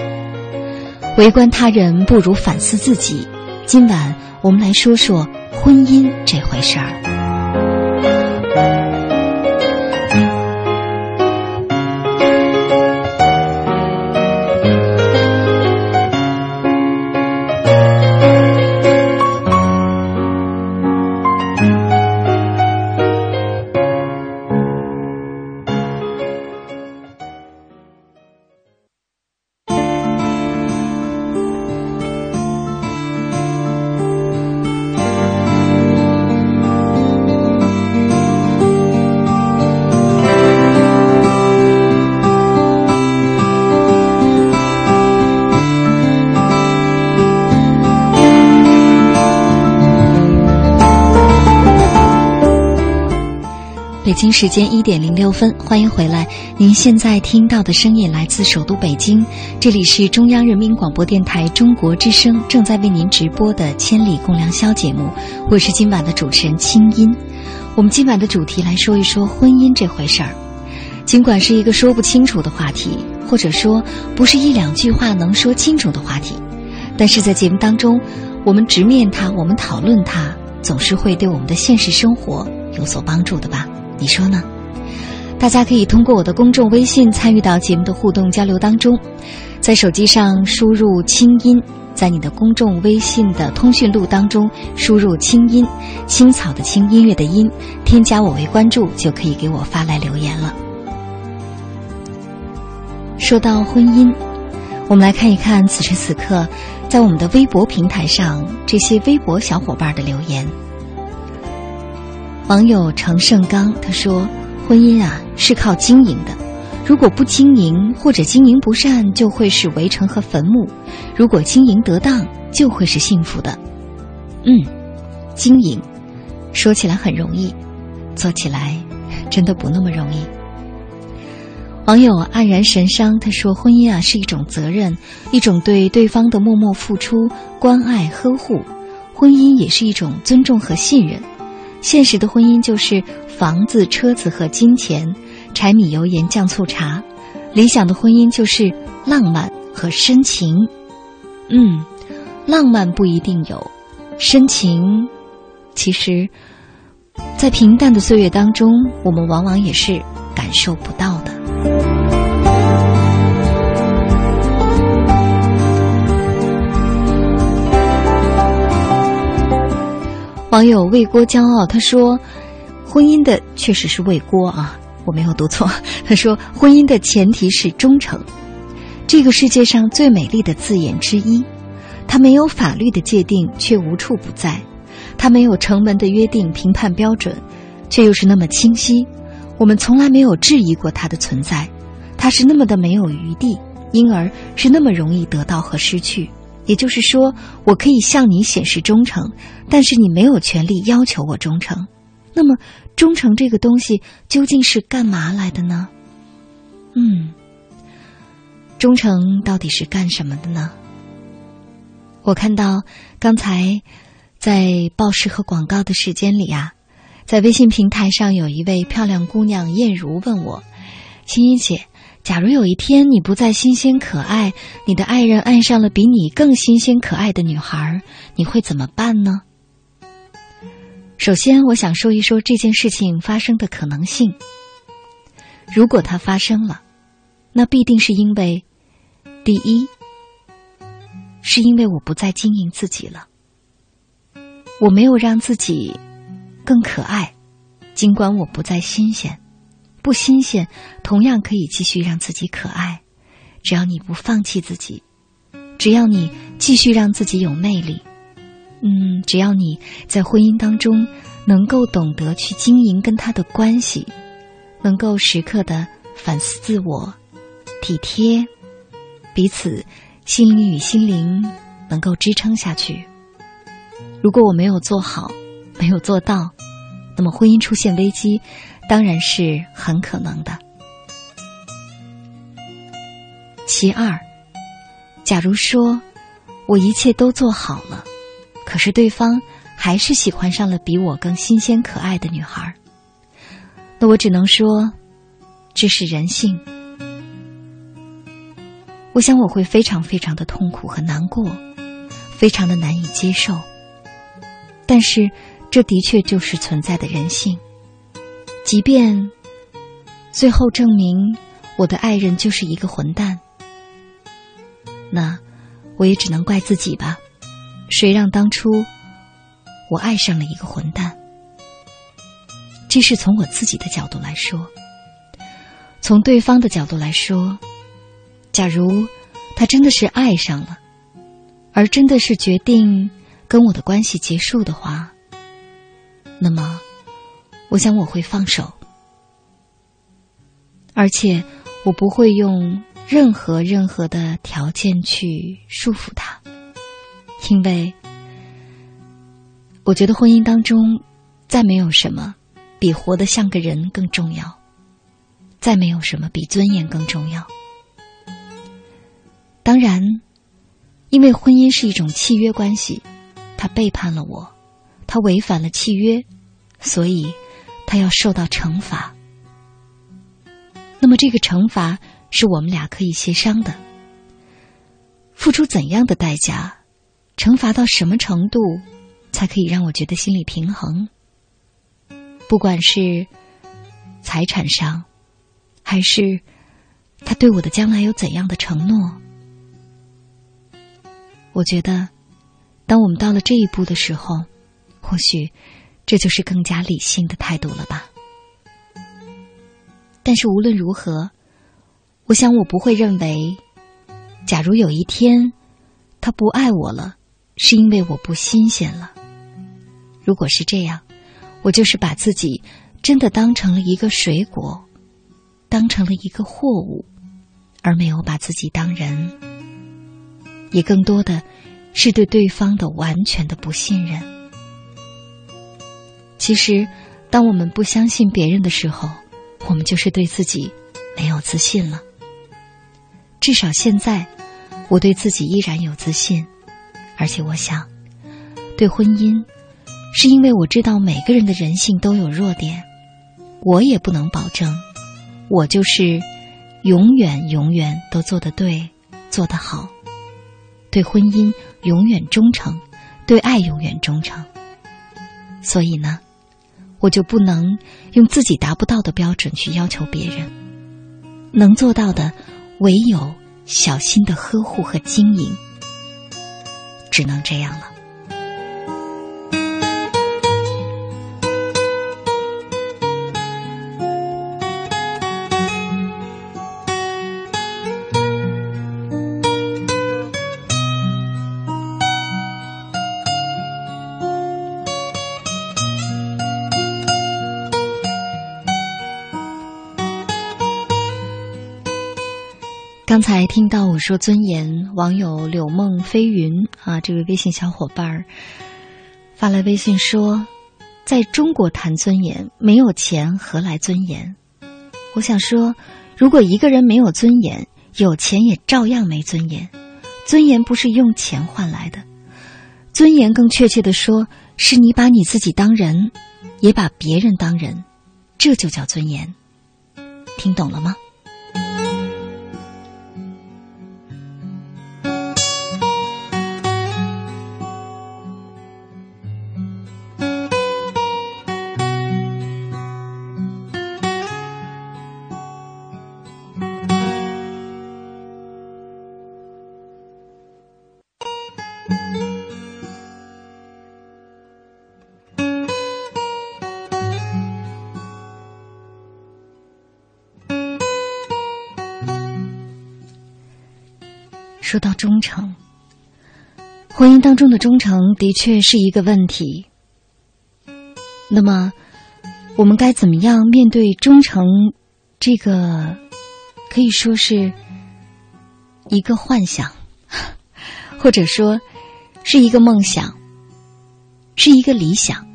围观他人不如反思自己。今晚我们来说说婚姻这回事儿。北京时间一点零六分，欢迎回来。您现在听到的声音来自首都北京，这里是中央人民广播电台中国之声正在为您直播的《千里共良宵》节目。我是今晚的主持人清音。我们今晚的主题来说一说婚姻这回事儿。尽管是一个说不清楚的话题，或者说不是一两句话能说清楚的话题，但是在节目当中，我们直面它，我们讨论它，总是会对我们的现实生活有所帮助的吧。你说呢？大家可以通过我的公众微信参与到节目的互动交流当中，在手机上输入“清音”，在你的公众微信的通讯录当中输入“清音”，青草的青，音乐的音，添加我为关注，就可以给我发来留言了。说到婚姻，我们来看一看此时此刻在我们的微博平台上这些微博小伙伴的留言。网友程胜刚他说：“婚姻啊是靠经营的，如果不经营或者经营不善，就会是围城和坟墓；如果经营得当，就会是幸福的。”嗯，经营说起来很容易，做起来真的不那么容易。网友黯然神伤他说：“婚姻啊是一种责任，一种对对方的默默付出、关爱呵护；婚姻也是一种尊重和信任。”现实的婚姻就是房子、车子和金钱，柴米油盐酱醋茶；理想的婚姻就是浪漫和深情。嗯，浪漫不一定有，深情，其实，在平淡的岁月当中，我们往往也是感受不到的。网友为锅骄傲，他说：“婚姻的确实是为锅啊，我没有读错。”他说：“婚姻的前提是忠诚，这个世界上最美丽的字眼之一，它它没有法律的界定，却无处不在；它没有成文的约定、评判标准，却又是那么清晰。我们从来没有质疑过它的存在，它是那么的没有余地，因而是那么容易得到和失去。也就是说，我可以向你显示忠诚，但是你没有权利要求我忠诚。那么，忠诚这个东西究竟是干嘛来的呢？嗯，忠诚到底是干什么的呢？我看到刚才在报时和广告的时间里啊，在微信平台上有一位漂亮姑娘燕如问我：“欣欣姐。”假如有一天你不再新鲜可爱，你的爱人爱上了比你更新鲜可爱的女孩，你会怎么办呢？首先，我想说一说这件事情发生的可能性。如果它发生了，那必定是因为，第一，是因为我不再经营自己了，我没有让自己更可爱，尽管我不再新鲜。不新鲜，同样可以继续让自己可爱。只要你不放弃自己，只要你继续让自己有魅力，嗯，只要你在婚姻当中能够懂得去经营跟他的关系，能够时刻的反思自我，体贴彼此，心灵与心灵能够支撑下去。如果我没有做好，没有做到，那么婚姻出现危机。当然是很可能的。其二，假如说我一切都做好了，可是对方还是喜欢上了比我更新鲜可爱的女孩，那我只能说这是人性。我想我会非常非常的痛苦和难过，非常的难以接受。但是这的确就是存在的人性。即便最后证明我的爱人就是一个混蛋，那我也只能怪自己吧。谁让当初我爱上了一个混蛋？这是从我自己的角度来说，从对方的角度来说，假如他真的是爱上了，而真的是决定跟我的关系结束的话，那么。我想我会放手，而且我不会用任何任何的条件去束缚他，因为我觉得婚姻当中再没有什么比活得像个人更重要，再没有什么比尊严更重要。当然，因为婚姻是一种契约关系，他背叛了我，他违反了契约，所以。他要受到惩罚，那么这个惩罚是我们俩可以协商的。付出怎样的代价，惩罚到什么程度，才可以让我觉得心理平衡？不管是财产上，还是他对我的将来有怎样的承诺，我觉得，当我们到了这一步的时候，或许。这就是更加理性的态度了吧？但是无论如何，我想我不会认为，假如有一天他不爱我了，是因为我不新鲜了。如果是这样，我就是把自己真的当成了一个水果，当成了一个货物，而没有把自己当人，也更多的是对对方的完全的不信任。其实，当我们不相信别人的时候，我们就是对自己没有自信了。至少现在，我对自己依然有自信，而且我想，对婚姻，是因为我知道每个人的人性都有弱点，我也不能保证，我就是永远永远都做得对，做得好，对婚姻永远忠诚，对爱永远忠诚。所以呢。我就不能用自己达不到的标准去要求别人，能做到的唯有小心的呵护和经营，只能这样了。刚才听到我说尊严，网友柳梦飞云啊，这位微信小伙伴儿发来微信说，在中国谈尊严，没有钱何来尊严？我想说，如果一个人没有尊严，有钱也照样没尊严。尊严不是用钱换来的，尊严更确切的说，是你把你自己当人，也把别人当人，这就叫尊严。听懂了吗？说到忠诚，婚姻当中的忠诚的确是一个问题。那么，我们该怎么样面对忠诚这个可以说是一个幻想，或者说是一个梦想，是一个理想，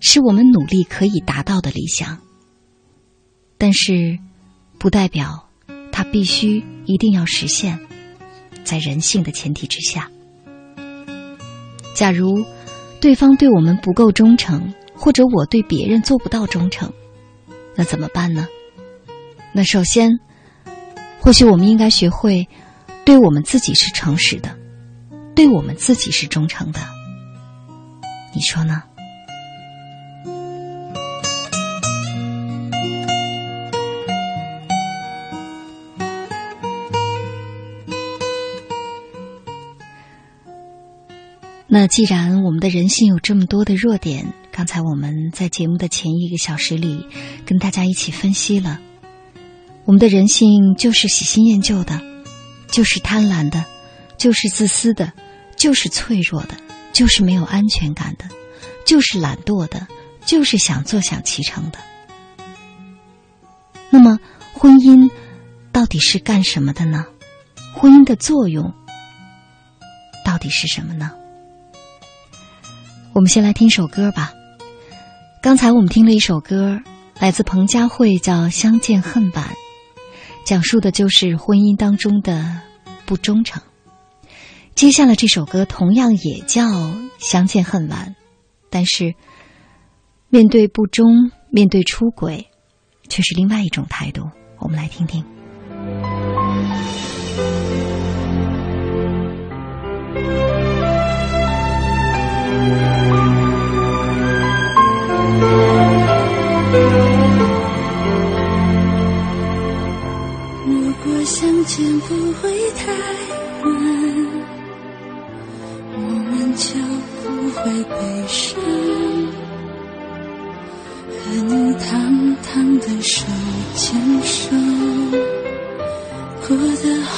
是我们努力可以达到的理想。但是，不代表它必须一定要实现。在人性的前提之下，假如对方对我们不够忠诚，或者我对别人做不到忠诚，那怎么办呢？那首先，或许我们应该学会对我们自己是诚实的，对我们自己是忠诚的。你说呢？那既然我们的人性有这么多的弱点，刚才我们在节目的前一个小时里跟大家一起分析了，我们的人性就是喜新厌旧的，就是贪婪的，就是自私的，就是脆弱的，就是没有安全感的，就是懒惰的，就是想坐享其成的。那么，婚姻到底是干什么的呢？婚姻的作用到底是什么呢？我们先来听首歌吧。刚才我们听了一首歌，来自彭佳慧，叫《相见恨晚》，讲述的就是婚姻当中的不忠诚。接下来这首歌同样也叫《相见恨晚》，但是面对不忠、面对出轨，却是另外一种态度。我们来听听。时间不会太晚，我们就不会悲伤。和你堂堂的手牵手，过得好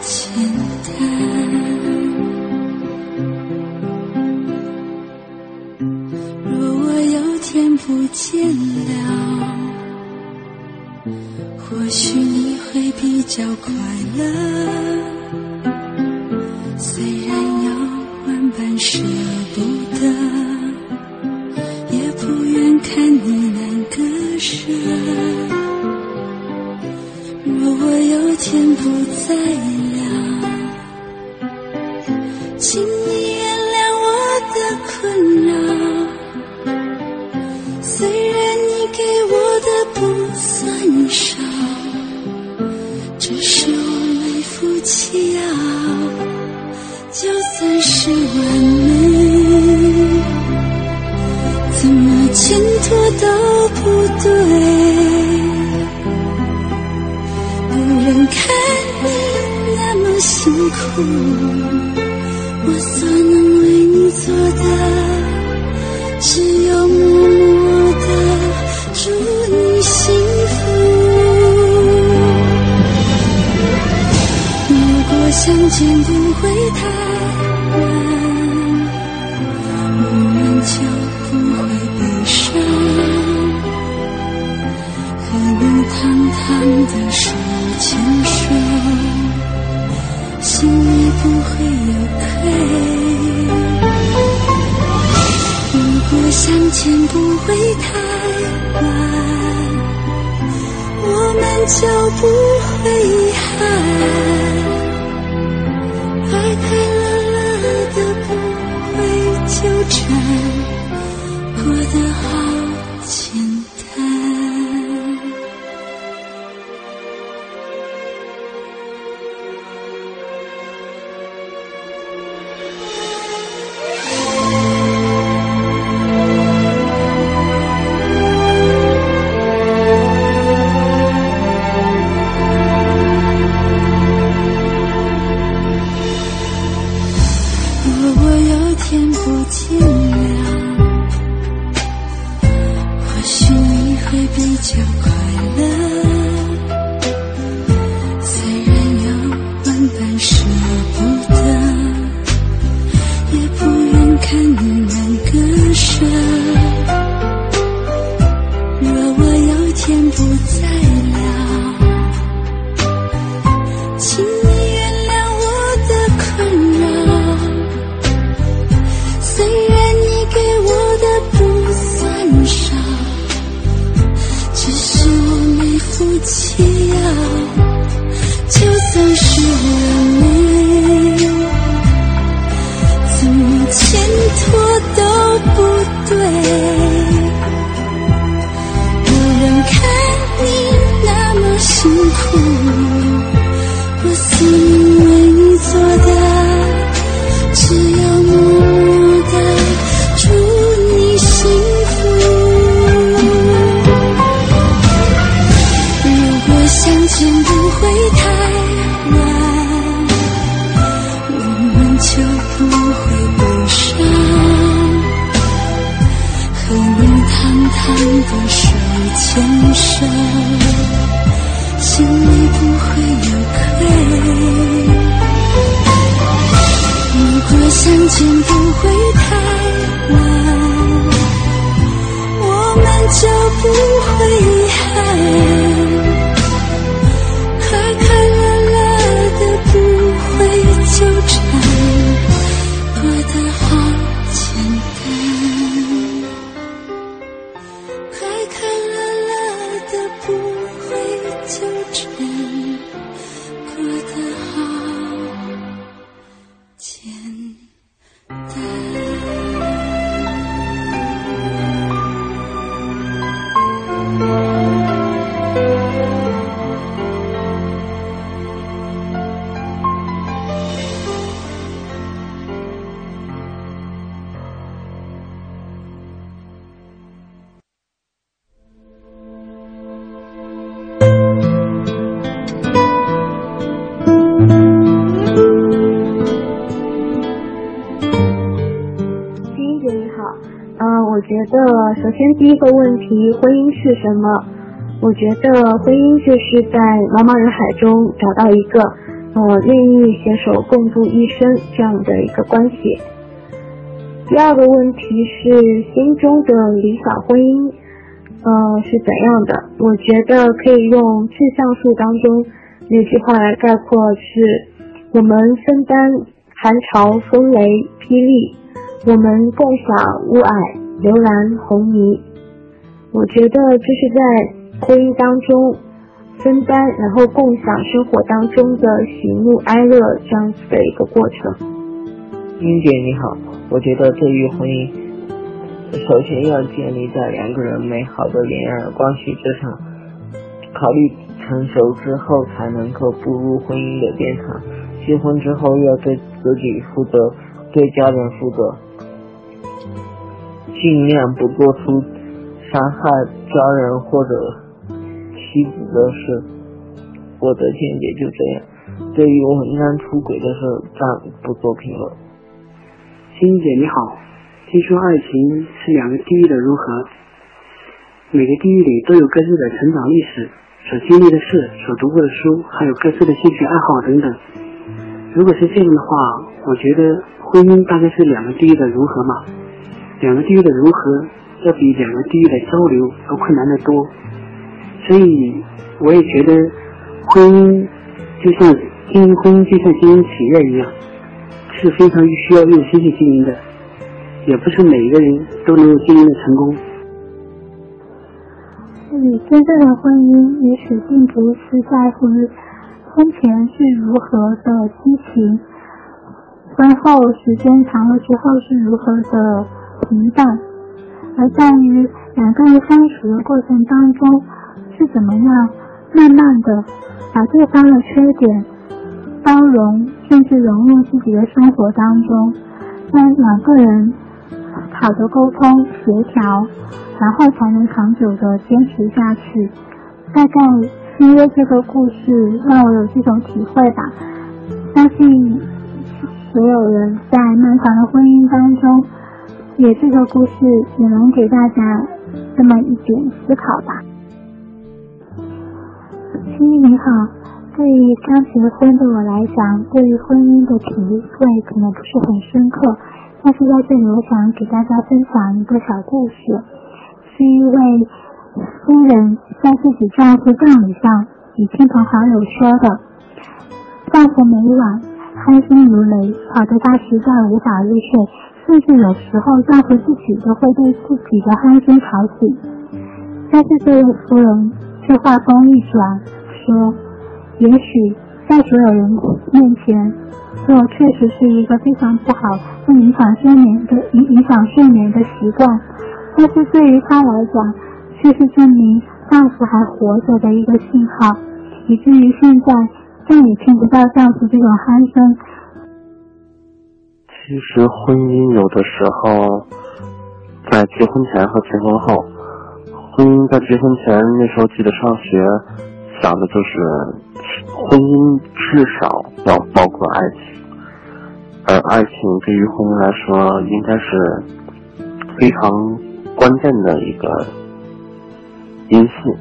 简单。若我有天不见了，或许你会比较快乐。虽然有万般舍不得，也不愿看你难割舍。若我有天不在了，请不对。不忍看你那么辛苦，我所能为你做的，只有默默的祝你幸福。如果相见不会太相见不会太晚，我们就不会遗憾。快快乐乐的不会纠缠，题，婚姻是什么？我觉得婚姻就是在茫茫人海中找到一个，呃，愿意携手共度一生这样的一个关系。第二个问题是心中的理想婚姻，呃，是怎样的？我觉得可以用《致橡树》当中那句话来概括，是我们分担寒潮、风雷、霹雳。我们共享雾霭、流岚、红霓。我觉得这是在婚姻当中分担，然后共享生活当中的喜怒哀乐这样子的一个过程。英姐你好，我觉得对于婚姻，首先要建立在两个人美好的恋爱关系之上，考虑成熟之后才能够步入婚姻的殿堂。结婚之后要对自己负责，对家人负责，尽量不做出伤害家人或者妻子的事。我的见解就这样。对于文章出轨的事，暂不做评论。欣姐你好，听说爱情是两个地狱的融合，每个地狱里都有各自的成长历史、所经历的事、所读过的书，还有各自的兴趣爱好等等。如果是这样的话，我觉得婚姻大概是两个地狱的融合嘛。两个地狱的融合要比两个地域的交流要困难得多，所以我也觉得婚姻就像经营婚姻就像经营企业一样，是非常需要用心去经营的。也不是每一个人都能够经营的成功。与真正的婚姻，也许并不是在乎婚前是如何的激情，婚后时间长了之后是如何的平淡，而在于两个人相处的过程当中是怎么样慢慢的把对方的缺点包容，甚至融入自己的生活当中，让两个人好的沟通协调。然后才能长久的坚持下去。大概因为这个故事让我有这种体会吧。相信所有人在漫长的婚姻当中，也这个故事也能给大家这么一点思考吧。亲你好，对于刚结婚的我来讲，对于婚姻的体会可能不是很深刻，但是在这里我想给大家分享一个小故事。是一位夫人在自己丈夫葬礼上与亲朋好友说的：“丈夫每晚鼾声如雷，吵得她实在无法入睡，甚至有时候丈夫自己都会被自己的鼾声吵醒。”但是这位夫人却话锋一转，说：“也许在所有人面前，这确实是一个非常不好、会影响睡眠的影影响睡眠的习惯。”但是对于她来讲，却是证明丈夫还活着的一个信号，以至于现在再也听不到丈夫这种鼾声。其实婚姻有的时候，在结婚前和结婚后，婚姻在结婚前那时候记得上学，想的就是婚姻至少要包括爱情，而爱情对于婚姻来说应该是非常。关键的一个因素，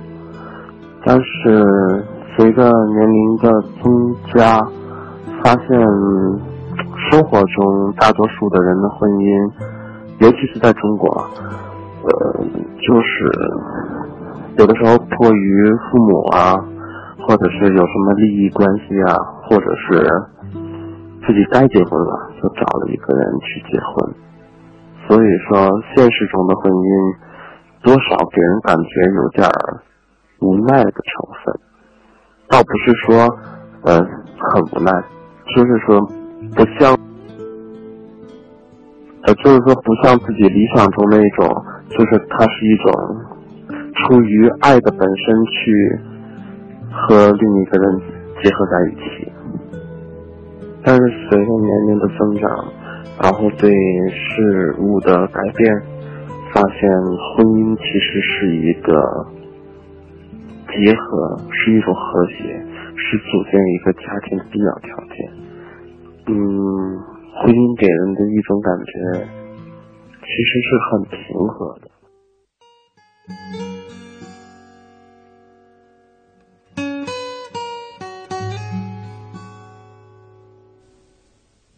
但是随着年龄的增加，发现生活中大多数的人的婚姻，尤其是在中国，呃，就是有的时候迫于父母啊，或者是有什么利益关系啊，或者是自己该结婚了，就找了一个人去结婚。所以说，现实中的婚姻多少给人感觉有点无奈的成分，倒不是说呃很无奈，就是说不像，呃就是说不像自己理想中那种，就是它是一种出于爱的本身去和另一个人结合在一起，但是随着年龄的增长。然后对事物的改变，发现婚姻其实是一个结合，是一种和谐，是组建一个家庭的必要条件。嗯，婚姻给人的一种感觉，其实是很平和的。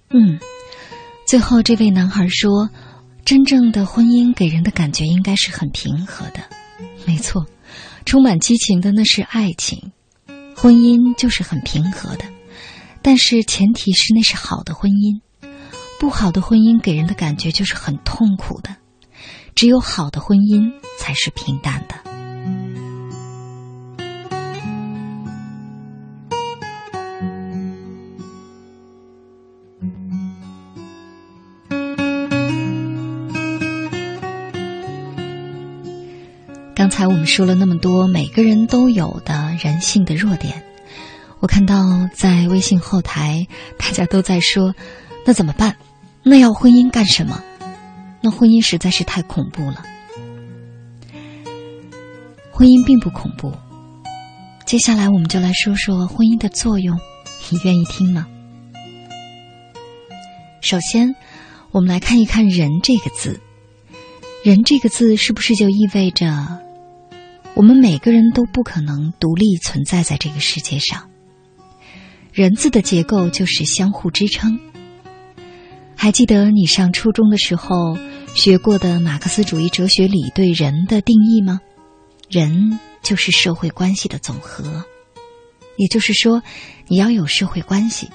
嗯。最后，这位男孩说：“真正的婚姻给人的感觉应该是很平和的。没错，充满激情的那是爱情，婚姻就是很平和的。但是前提是那是好的婚姻，不好的婚姻给人的感觉就是很痛苦的。只有好的婚姻才是平淡的。”刚才我们说了那么多，每个人都有的人性的弱点。我看到在微信后台，大家都在说：“那怎么办？那要婚姻干什么？那婚姻实在是太恐怖了。”婚姻并不恐怖。接下来我们就来说说婚姻的作用，你愿意听吗？首先，我们来看一看“人”这个字，“人”这个字是不是就意味着？我们每个人都不可能独立存在在这个世界上。人字的结构就是相互支撑。还记得你上初中的时候学过的马克思主义哲学里对人的定义吗？人就是社会关系的总和。也就是说，你要有社会关系。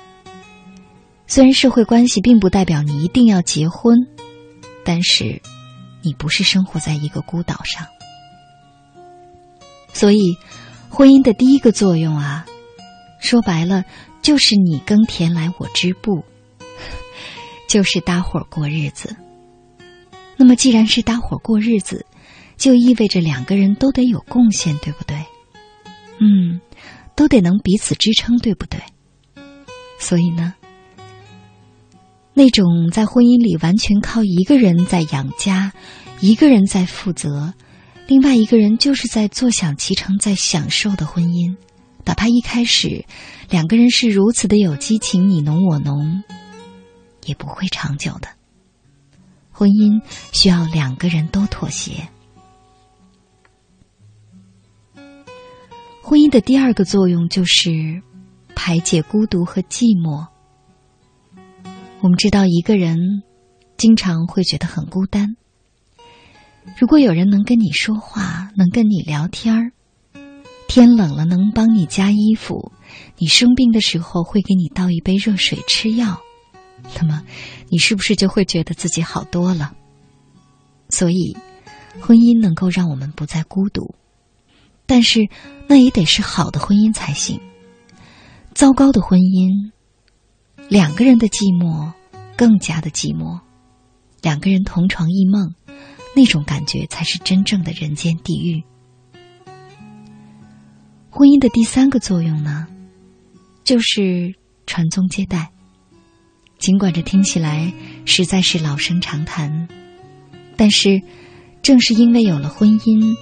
虽然社会关系并不代表你一定要结婚，但是你不是生活在一个孤岛上。所以，婚姻的第一个作用啊，说白了就是你耕田来我织布，就是搭伙过日子。那么，既然是搭伙过日子，就意味着两个人都得有贡献，对不对？嗯，都得能彼此支撑，对不对？所以呢，那种在婚姻里完全靠一个人在养家，一个人在负责，另外一个人就是在坐享其成、在享受的婚姻，哪怕一开始两个人是如此的有激情，你侬我侬，也不会长久的。婚姻需要两个人都妥协。婚姻的第二个作用就是排解孤独和寂寞。我们知道，一个人经常会觉得很孤单。如果有人能跟你说话，能跟你聊天儿，天冷了能帮你加衣服，你生病的时候会给你倒一杯热水吃药。那么，你是不是就会觉得自己好多了？所以，婚姻能够让我们不再孤独，但是那也得是好的婚姻才行。糟糕的婚姻，两个人的寂寞更加的寂寞，两个人同床异梦，那种感觉才是真正的人间地狱。婚姻的第三个作用呢，就是传宗接代。尽管这听起来实在是老生常谈，但是正是因为有了婚姻，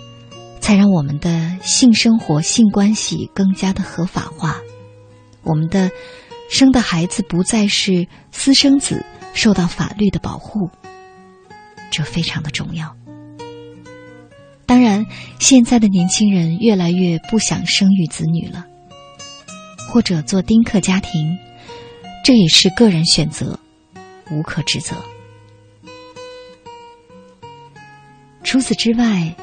才让我们的性生活、性关系更加的合法化。我们的生的孩子不再是私生子，受到法律的保护，这非常的重要。当然，现在的年轻人越来越不想生育子女了，或者做丁克家庭。这也是个人选择，无可指责。除此之外，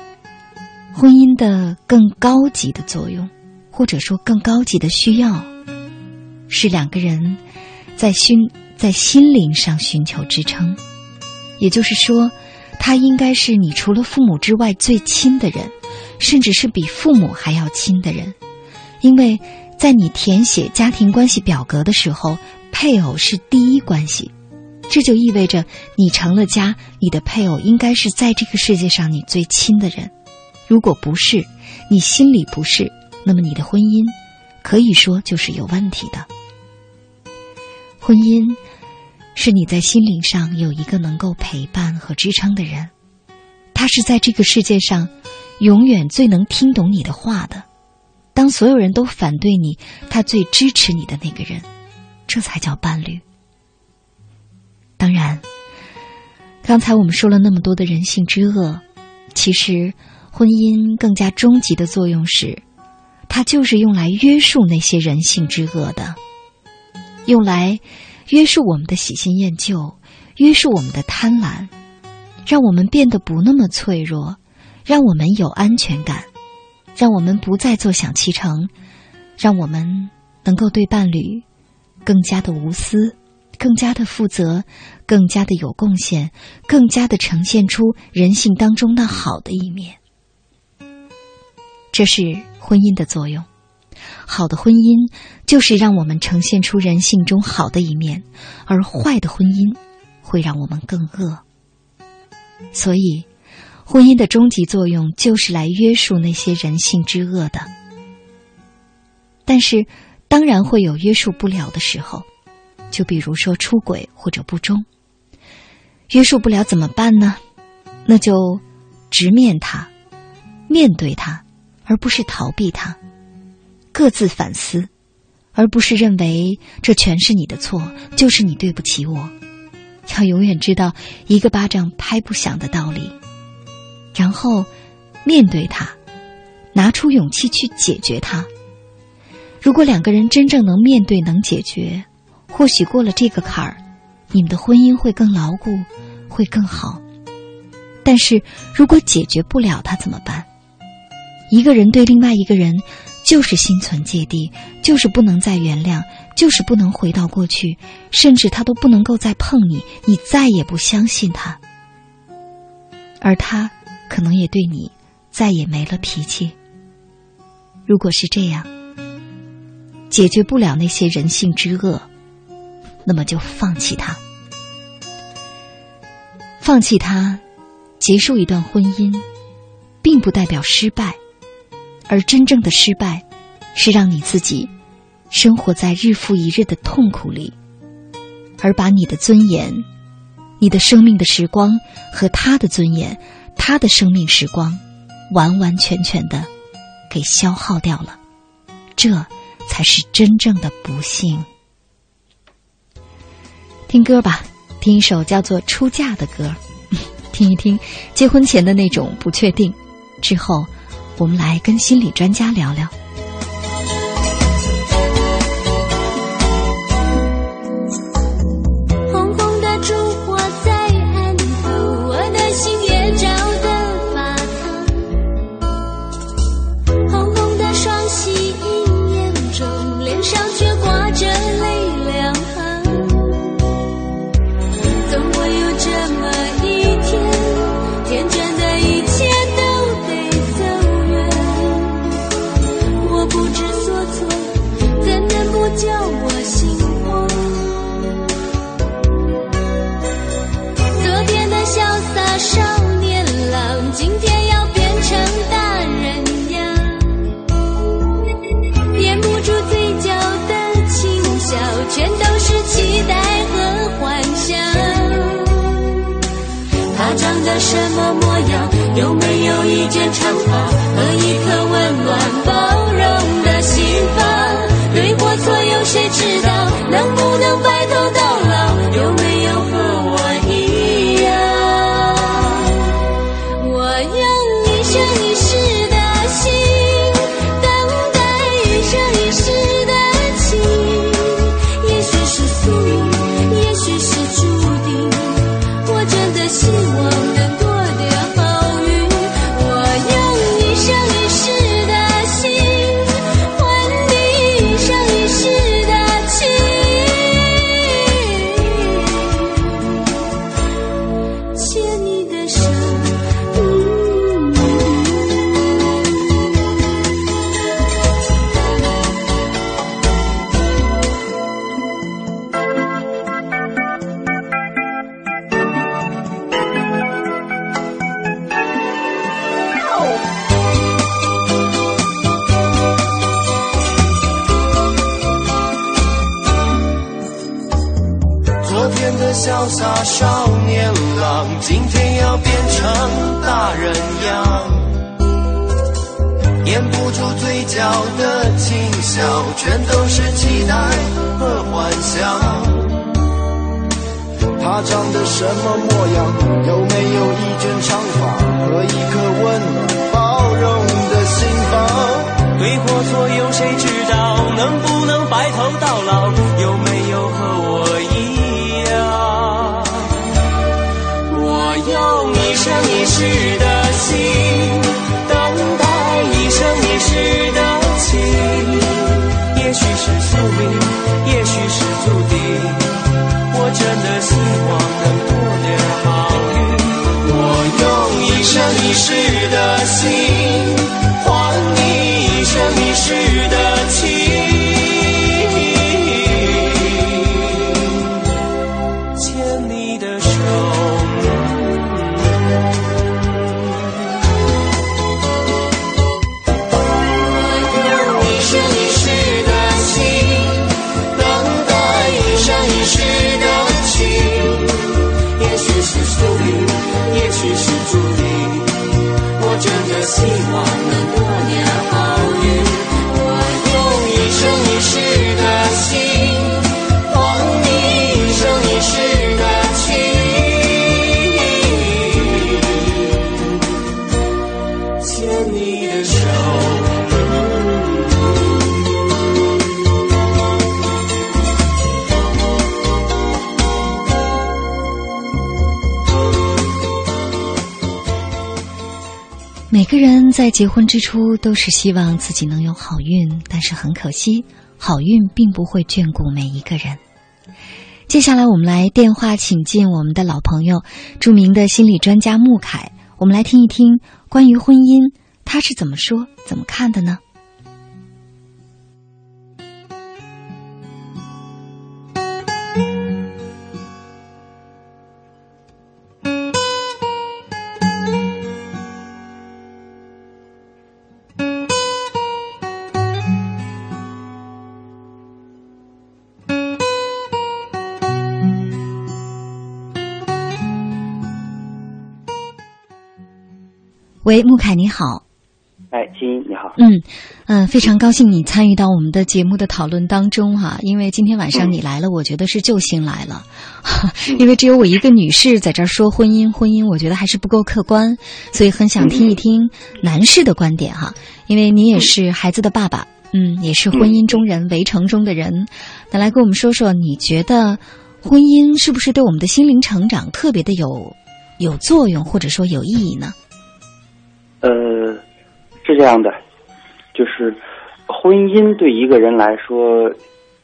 婚姻的更高级的作用，或者说更高级的需要，是两个人在心在心灵上寻求支撑。也就是说，他应该是你除了父母之外最亲的人，甚至是比父母还要亲的人，因为在你填写家庭关系表格的时候。配偶是第一关系，这就意味着你成了家，你的配偶应该是在这个世界上你最亲的人。如果不是，你心里不是，那么你的婚姻可以说就是有问题的。婚姻是你在心灵上有一个能够陪伴和支撑的人，他是在这个世界上永远最能听懂你的话的。当所有人都反对你，他最支持你的那个人。这才叫伴侣。当然，刚才我们说了那么多的人性之恶，其实婚姻更加终极的作用是，它就是用来约束那些人性之恶的，用来约束我们的喜新厌旧，约束我们的贪婪，让我们变得不那么脆弱，让我们有安全感，让我们不再坐享其成，让我们能够对伴侣。更加的无私，更加的负责，更加的有贡献，更加的呈现出人性当中那好的一面。这是婚姻的作用。好的婚姻就是让我们呈现出人性中好的一面，而坏的婚姻会让我们更恶。所以，婚姻的终极作用就是来约束那些人性之恶的。但是。当然会有约束不了的时候，就比如说出轨或者不忠。约束不了怎么办呢？那就直面他，面对他，而不是逃避他。各自反思，而不是认为这全是你的错，就是你对不起我。要永远知道一个巴掌拍不响的道理，然后面对他，拿出勇气去解决他。如果两个人真正能面对、能解决，或许过了这个坎儿，你们的婚姻会更牢固，会更好。但是如果解决不了，他怎么办？一个人对另外一个人，就是心存芥蒂，就是不能再原谅，就是不能回到过去，甚至他都不能够再碰你，你再也不相信他。而他可能也对你再也没了脾气。如果是这样，解决不了那些人性之恶，那么就放弃他。放弃他，结束一段婚姻，并不代表失败，而真正的失败，是让你自己生活在日复一日的痛苦里，而把你的尊严、你的生命的时光和他的尊严、他的生命时光，完完全全的给消耗掉了。这才是真正的不幸。听歌吧。听一首叫做《出嫁》的歌，听一听结婚前的那种不确定。之后，我们来跟心理专家聊聊。什么模样？有没有一件长发和一颗笑，全都是期待和幻想。他长得什么模样？有没有一卷长发和一颗温暖包容的心房？对或错，有谁知道？能不能白头到老？有没有和我一样？我？用一生一世的希望能多点好运。我用一生一世的心，换你一生一世的在结婚之初都是希望自己能有好运，但是很可惜，好运并不会眷顾每一个人。接下来，我们来电话请进我们的老朋友，著名的心理专家穆凯，我们来听一听关于婚姻，他是怎么说、怎么看的呢？喂，穆凯，你好。哎，金你好。嗯嗯、呃非常高兴你参与到我们的节目的讨论当中哈、因为今天晚上你来了，我觉得是救星来了，因为只有我一个女士在这儿说婚姻，婚姻我觉得还是不够客观，所以很想听一听男士的观点哈、因为你也是孩子的爸爸，嗯，也是婚姻中人、围城中的人，那来跟我们说说，你觉得婚姻是不是对我们的心灵成长特别的有有作用，或者说有意义呢？呃，是这样的，就是婚姻对一个人来说，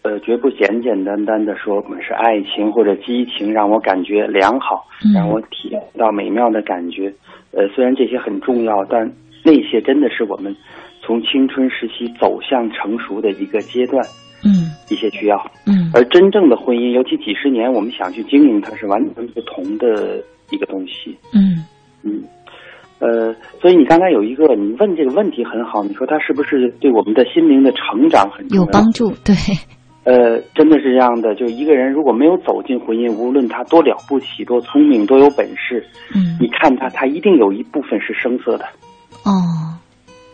呃，绝不简简单单的说我们是爱情或者激情，让我感觉良好，让我体验到美妙的感觉。呃，虽然这些很重要，但那些真的是我们从青春时期走向成熟的一个阶段。嗯，一些需要。嗯，而真正的婚姻，尤其几十年，我们想去经营它，是完全不同的一个东西。嗯嗯，呃，所以你刚才有一个，你问这个问题很好，你说它是不是对我们的心灵的成长很有帮助，对，呃，真的是这样的。就一个人如果没有走进婚姻，无论他多了不起、多聪明、多有本事，嗯，你看他，他一定有一部分是生涩的。哦，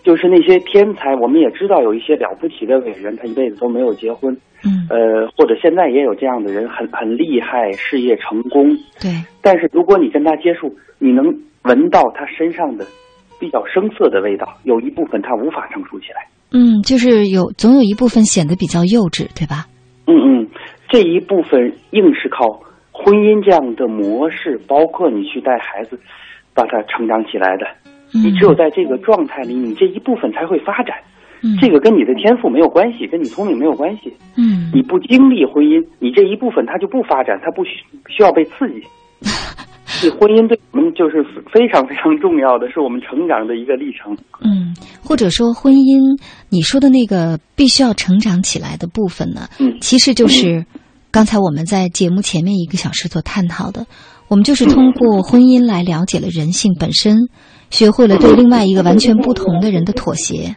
就是那些天才，我们也知道有一些了不起的伟人，他一辈子都没有结婚。嗯，呃，或者现在也有这样的人，很很厉害，事业成功。对，但是如果你跟他接触，你能闻到他身上的比较生涩的味道，有一部分他无法成熟起来。嗯，就是有总有一部分显得比较幼稚，对吧？嗯嗯，这一部分硬是靠婚姻这样的模式，包括你去带孩子，把他成长起来的。你只有在这个状态里，你这一部分才会发展。嗯，这个跟你的天赋没有关系，跟你聪明没有关系。嗯，你不经历婚姻，你这一部分它就不发展，它不需需要被刺激。这婚姻对我们就是非常非常重要的，是我们成长的一个历程。嗯，或者说婚姻，你说的那个必须要成长起来的部分呢，嗯，其实就是刚才我们在节目前面一个小时所探讨的，我们就是通过婚姻来了解了人性本身，学会了对另外一个完全不同的人的妥协。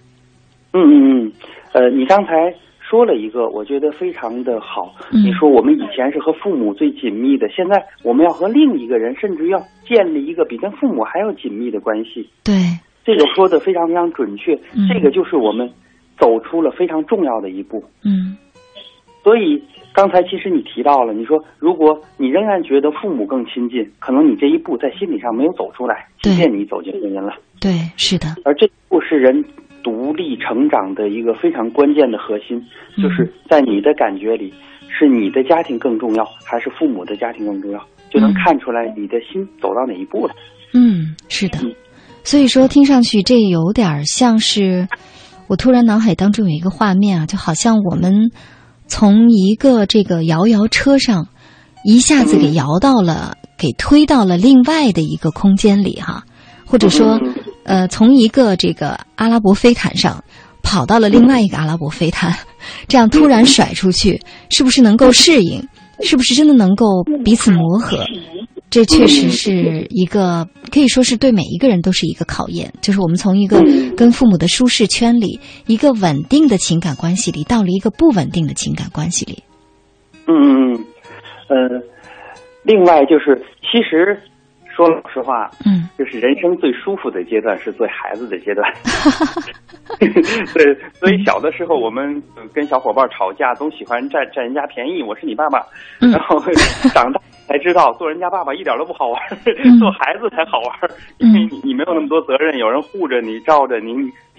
嗯嗯嗯，呃，你刚才说了一个，我觉得非常的好。嗯你说我们以前是和父母最紧密的，现在我们要和另一个人，甚至要建立一个比跟父母还要紧密的关系。对，这个说的非常非常准确。嗯这个就是我们走出了非常重要的一步。嗯所以刚才其实你提到了，你说如果你仍然觉得父母更亲近，可能你这一步在心理上没有走出来，即便你走进婚姻了。对，是的，而这一步是人独立成长的一个非常关键的核心，嗯。就是在你的感觉里，是你的家庭更重要，还是父母的家庭更重要，就能看出来你的心走到哪一步了。嗯，是的。所以说，听上去这有点像是，我突然脑海当中有一个画面啊，就好像我们从一个这个摇摇车上，一下子给摇到了，给推到了另外的一个空间里哈，或者说，呃，从一个这个阿拉伯飞毯上跑到了另外一个阿拉伯飞毯，这样突然甩出去，是不是能够适应？是不是真的能够彼此磨合？这确实是一个可以说是对每一个人都是一个考验，就是我们从一个跟父母的舒适圈里，一个稳定的情感关系里，到了一个不稳定的情感关系里。嗯嗯嗯，呃，另外就是，其实说老实话，嗯，就是人生最舒服的阶段是做孩子的阶段。对，所以小的时候我们呃跟小伙伴吵架，总喜欢占占人家便宜，我是你爸爸。嗯然后长大才知道，做人家爸爸一点都不好玩，嗯 做孩子才好玩，因为你你没有那么多责任，有人护着你，罩着你，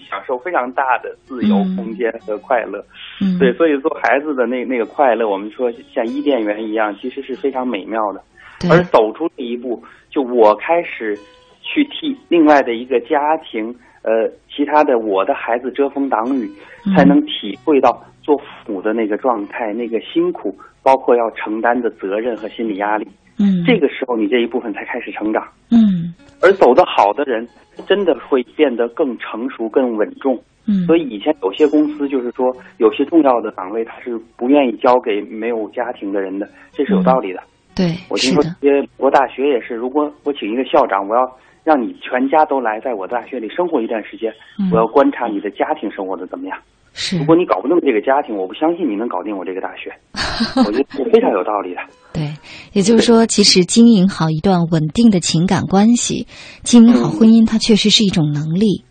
享受非常大的自由嗯空间和快乐。嗯，对，所以做孩子的那那个快乐，我们说像伊甸园一样，其实是非常美妙的。而走出这一步，就我开始去替另外的一个家庭，呃，其他的我的孩子遮风挡雨，嗯才能体会到做父母的那个状态、那个辛苦，包括要承担的责任和心理压力。嗯，这个时候你这一部分才开始成长。嗯而走得好的人，真的会变得更成熟、更稳重。嗯所以以前有些公司就是说，有些重要的岗位他是不愿意交给没有家庭的人的，这是有道理的。对，我听说是的，一些美国大学也是，如果我请一个校长，我要让你全家都来在我大学里生活一段时间，嗯我要观察你的家庭生活的怎么样。是如果你搞不定这个家庭，我不相信你能搞定我这个大学。我觉得是非常有道理的。对，也就是说，其实经营好一段稳定的情感关系，经营好婚姻，它确实是一种能力，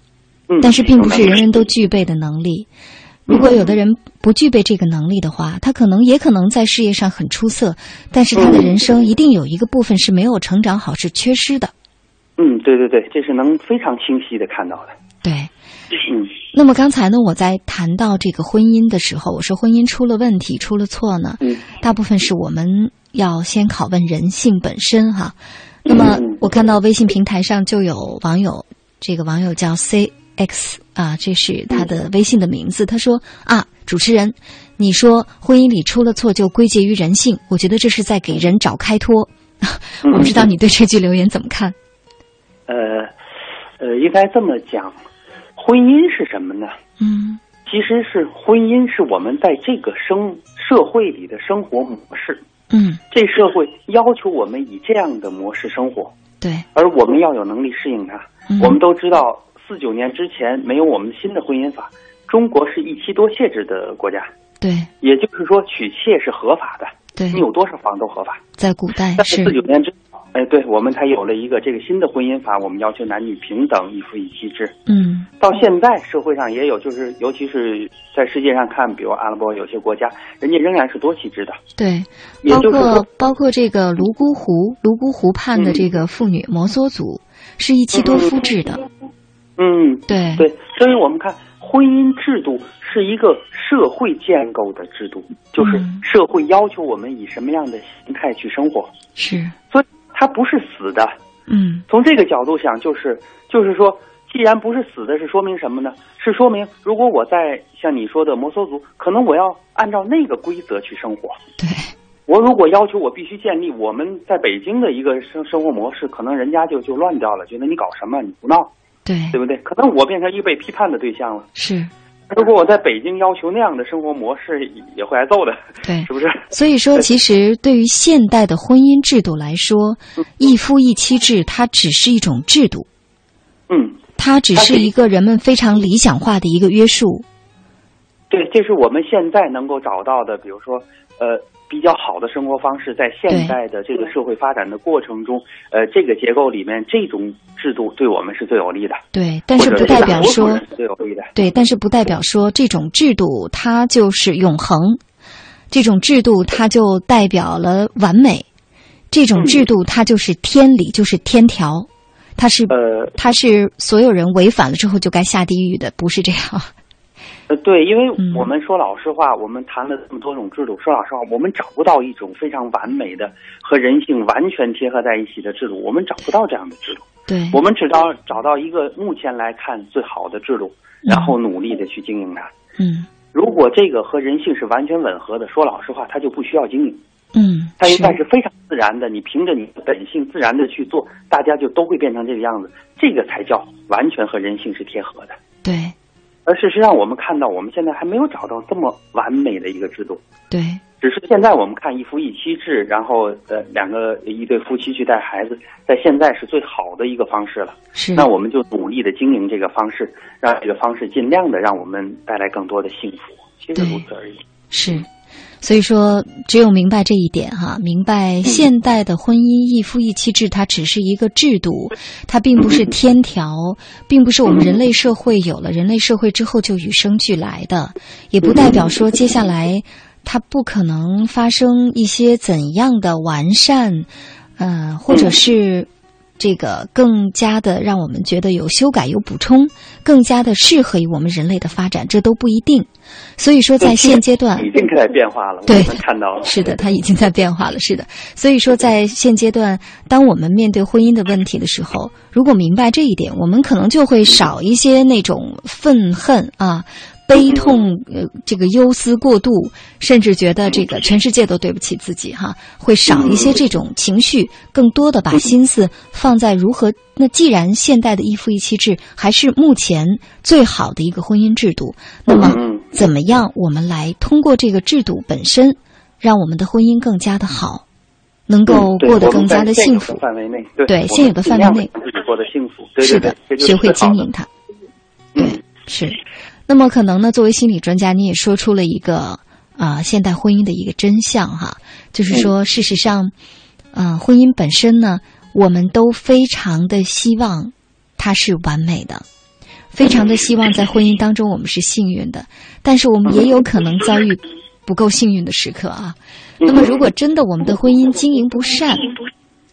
嗯，但是并不是人人都具备的能力。如果有的人不具备这个能力的话，他可能也可能在事业上很出色，但是他的人生一定有一个部分是没有成长好，是缺失的。嗯，对对对，这是能非常清晰的看到的。对。嗯那么刚才呢，我在谈到这个婚姻的时候，我说婚姻出了问题、出了错呢，嗯大部分是我们要先拷问人性本身哈。那么我看到微信平台上就有网友，这个网友叫 C X 啊，这是他的微信的名字。他说啊，主持人，你说婚姻里出了错就归结于人性，我觉得这是在给人找开脱。我不知道你对这句留言怎么看？呃呃，应该这么讲，婚姻是什么呢？嗯其实是婚姻是我们在这个生社会里的生活模式。嗯，这社会要求我们以这样的模式生活，对，而我们要有能力适应它。嗯我们都知道，四九年之前没有我们新的婚姻法，中国是一妻多妾制的国家，对也就是说娶妾是合法的，对你，有多少房都合法。在古代但是是四九年之后，哎，对我们才有了一个这个新的婚姻法，我们要求男女平等，一夫一妻制。嗯到现在社会上也有，就是尤其是在世界上看，比如阿拉伯有些国家，人家仍然是多妻制的。对，包括包括这个泸沽湖泸沽湖畔的这个妇女摩梭族，是一妻多夫制的。嗯，对。对，所以我们看婚姻制度是一个社会建构的制度，就是嗯。社会要求我们以什么样的形态去生活，是，所以它不是死的。嗯。从这个角度想，就是就是说，既然不是死的，是说明什么呢？是说明如果我在像你说的摩梭族，可能我要按照那个规则去生活。对，我如果要求我必须建立我们在北京的一个生生活模式，可能人家就就乱掉了，觉得你搞什么，你不闹，对对不对？可能我变成一个被批判的对象了。是，如果我在北京要求那样的生活模式，也会挨揍的，对 是不是？所以说，其实对于现代的婚姻制度来说，一夫一妻制它只是一种制度，嗯，它只是一个人们非常理想化的一个约束。对，这是我们现在能够找到的，比如说，呃，比较好的生活方式，在现代的这个社会发展的过程中，呃，这个结构里面，这种制度对我们是最有利的。对，但是不代表说最有利的。对，但是不代表说这种制度它就是永恒，这种制度它就代表了完美，这种制度它就是天理，就是天条，它是呃它是所有人违反了之后就该下地狱的，不是这样。呃，对，因为嗯我们说老实话，我们谈了这么多种制度，说老实话，我们找不到一种非常完美的和人性完全贴合在一起的制度，我们找不到这样的制度。对，我们只到找到一个目前来看最好的制度，然后努力的去经营它。嗯如果这个和人性是完全吻合的，说老实话，它就不需要经营，嗯，它应该是非常自然的。你凭着你的本性自然的去做，大家就都会变成这个样子，这个才叫完全和人性是贴合的。对而事实上，我们看到我们现在还没有找到这么完美的一个制度，对只是现在我们看一夫一妻制，然后呃两个一对夫妻去带孩子，在现在是最好的一个方式了。是那我们就努力的经营这个方式，让这个方式尽量的让我们带来更多的幸福。其实如此而已。是。所以说，只有明白这一点哈，明白现代的婚姻一夫一妻制，它只是一个制度，它并不是天条，并不是我们人类社会有了人类社会之后就与生俱来的，也不代表说接下来它不可能发生一些怎样的完善，呃，或者是这个更加的让我们觉得有修改、有补充，更加的适合于我们人类的发展，这都不一定。所以说，在现阶段已经在变化了，对我们看到了。是的，它已经在变化了。是的，所以说在现阶段，当我们面对婚姻的问题的时候，如果明白这一点，我们可能就会少一些那种愤恨啊、悲痛，呃，这个忧思过度，甚至觉得这个全世界都对不起自己哈，会少一些这种情绪，更多的把心思放在如何。那既然现代的一夫一妻制还是目前最好的一个婚姻制度，那么怎么样我们来通过这个制度本身，让我们的婚姻更加的好？能够过得更加的幸福。范围内，对现有的范围内，自己过得幸福。是的，学会经营它。对，是。那么可能呢，作为心理专家，你也说出了一个啊，现代婚姻的一个真相哈，就是说，事实上，嗯，婚姻本身呢，我们都非常的希望它是完美的，非常的希望在婚姻当中我们是幸运的，但是我们也有可能遭遇不够幸运的时刻啊。那么，如果真的我们的婚姻经营不善，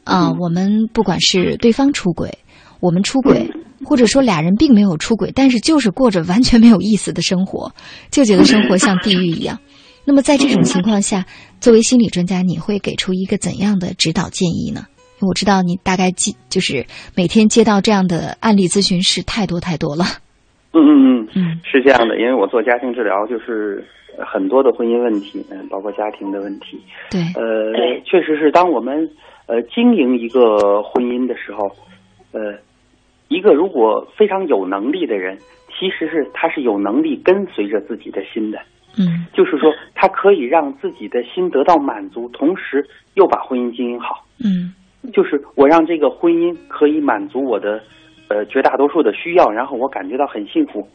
啊，我们不管是对方出轨，我们出轨，或者说俩人并没有出轨，但是就是过着完全没有意思的生活，就觉得生活像地狱一样。那么，在这种情况下，作为心理专家，你会给出一个怎样的指导建议呢？我知道你大概记就是每天接到这样的案例咨询是太多太多了。嗯嗯嗯，是这样的，因为我做家庭治疗就是。很多的婚姻问题，嗯，包括家庭的问题，对，呃，确实是当我们呃经营一个婚姻的时候，呃，一个如果非常有能力的人，其实是他是有能力跟随着自己的心的，嗯，就是说他可以让自己的心得到满足，同时又把婚姻经营好，嗯，就是我让这个婚姻可以满足我的呃绝大多数的需要，然后我感觉到很幸福，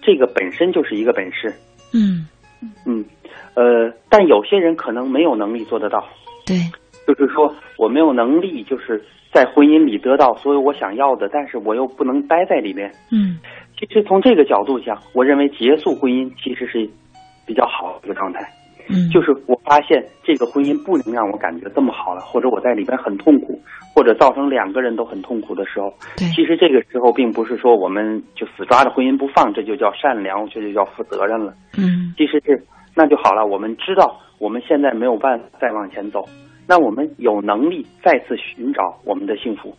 这个本身就是一个本事，嗯。嗯，呃，但有些人可能没有能力做得到。对，就是说我没有能力，就是在婚姻里得到所有我想要的，但是我又不能待在里面。嗯，其实从这个角度讲，我认为结束婚姻其实是比较好的一个状态。嗯，就是我发现这个婚姻不能让我感觉这么好了，或者我在里边很痛苦，或者造成两个人都很痛苦的时候，对，其实这个时候并不是说我们就死抓着婚姻不放，这就叫善良，这就叫负责任了。嗯，其实是那就好了。我们知道我们现在没有办法再往前走，那我们有能力再次寻找我们的幸福，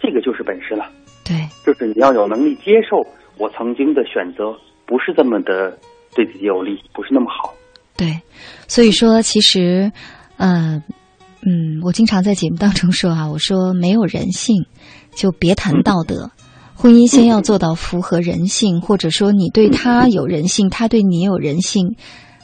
这个就是本事了。对，就是你要有能力接受我曾经的选择不是这么的对自己有利，不是那么好。对，所以说其实，嗯嗯，我经常在节目当中说啊，我说没有人性，就别谈道德。婚姻先要做到符合人性，或者说你对他有人性，他对你有人性。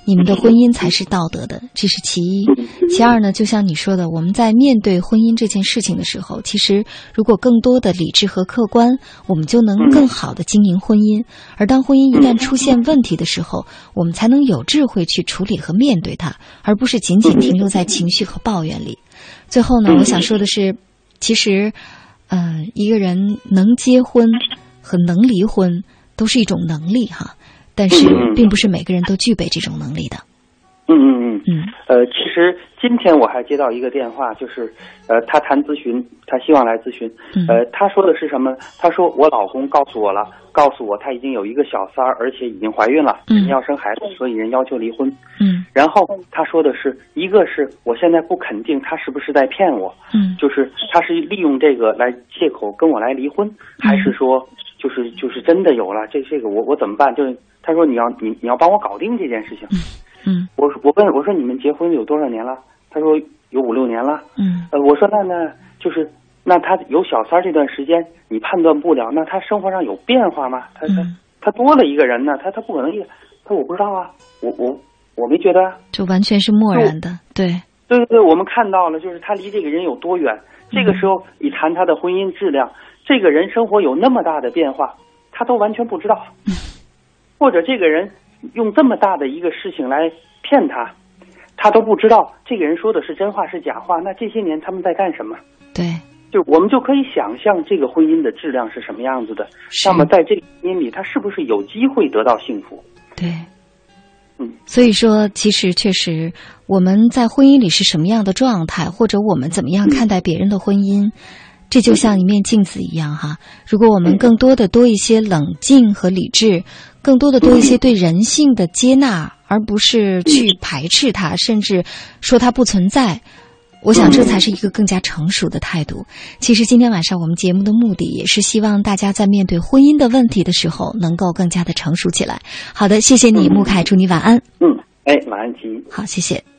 你们的婚姻才是道德的，这是其一。其二呢，就像你说的，我们在面对婚姻这件事情的时候，其实如果更多的理智和客观，我们就能更好的经营婚姻。而当婚姻一旦出现问题的时候，我们才能有智慧去处理和面对它，而不是仅仅停留在情绪和抱怨里。最后呢，我想说的是，其实，呃，一个人能结婚和能离婚都是一种能力哈。但是，并不是每个人都具备这种能力的。嗯嗯嗯嗯。呃，其实今天我还接到一个电话，就是呃，他谈咨询，他希望来咨询。呃，他说的是什么？他说我老公告诉我了，告诉我他已经有一个小三儿，而且已经怀孕了，要生孩子，所以人要求离婚。嗯。然后他说的是一个是我现在不肯定他是不是在骗我。嗯。就是他是利用这个来借口跟我来离婚，还是说就是就是真的有了？这这个我我怎么办？就是。他说：“你要你你要帮我搞定这件事情。”嗯，我我问我说：“你们结婚有多少年了？”他说：“有五六年了。”嗯，呃，我说：“那那就是那他有小三这段时间，你判断不了，那他生活上有变化吗？他他他多了一个人呢，他他不可能一，他我不知道啊，我我我没觉得，就完全是漠然的，对对对对，我们看到了，就是他离这个人有多远。这个时候你谈他的婚姻质量，这个人生活有那么大的变化，他都完全不知道。”或者这个人用这么大的一个事情来骗他，他都不知道这个人说的是真话是假话。那这些年他们在干什么？对，就我们就可以想象这个婚姻的质量是什么样子的。那么在这个婚姻里，他是不是有机会得到幸福？对，嗯。所以说，其实确实我们在婚姻里是什么样的状态，或者我们怎么样看待别人的婚姻，这就像一面镜子一样哈。如果我们更多的多一些冷静和理智。更多的多一些对人性的接纳，而不是去排斥它，甚至说它不存在。我想这才是一个更加成熟的态度。其实今天晚上我们节目的目的也是希望大家在面对婚姻的问题的时候，能够更加的成熟起来。好的，谢谢你，穆凯，祝你晚安。嗯，哎，晚安，琪。好，谢谢。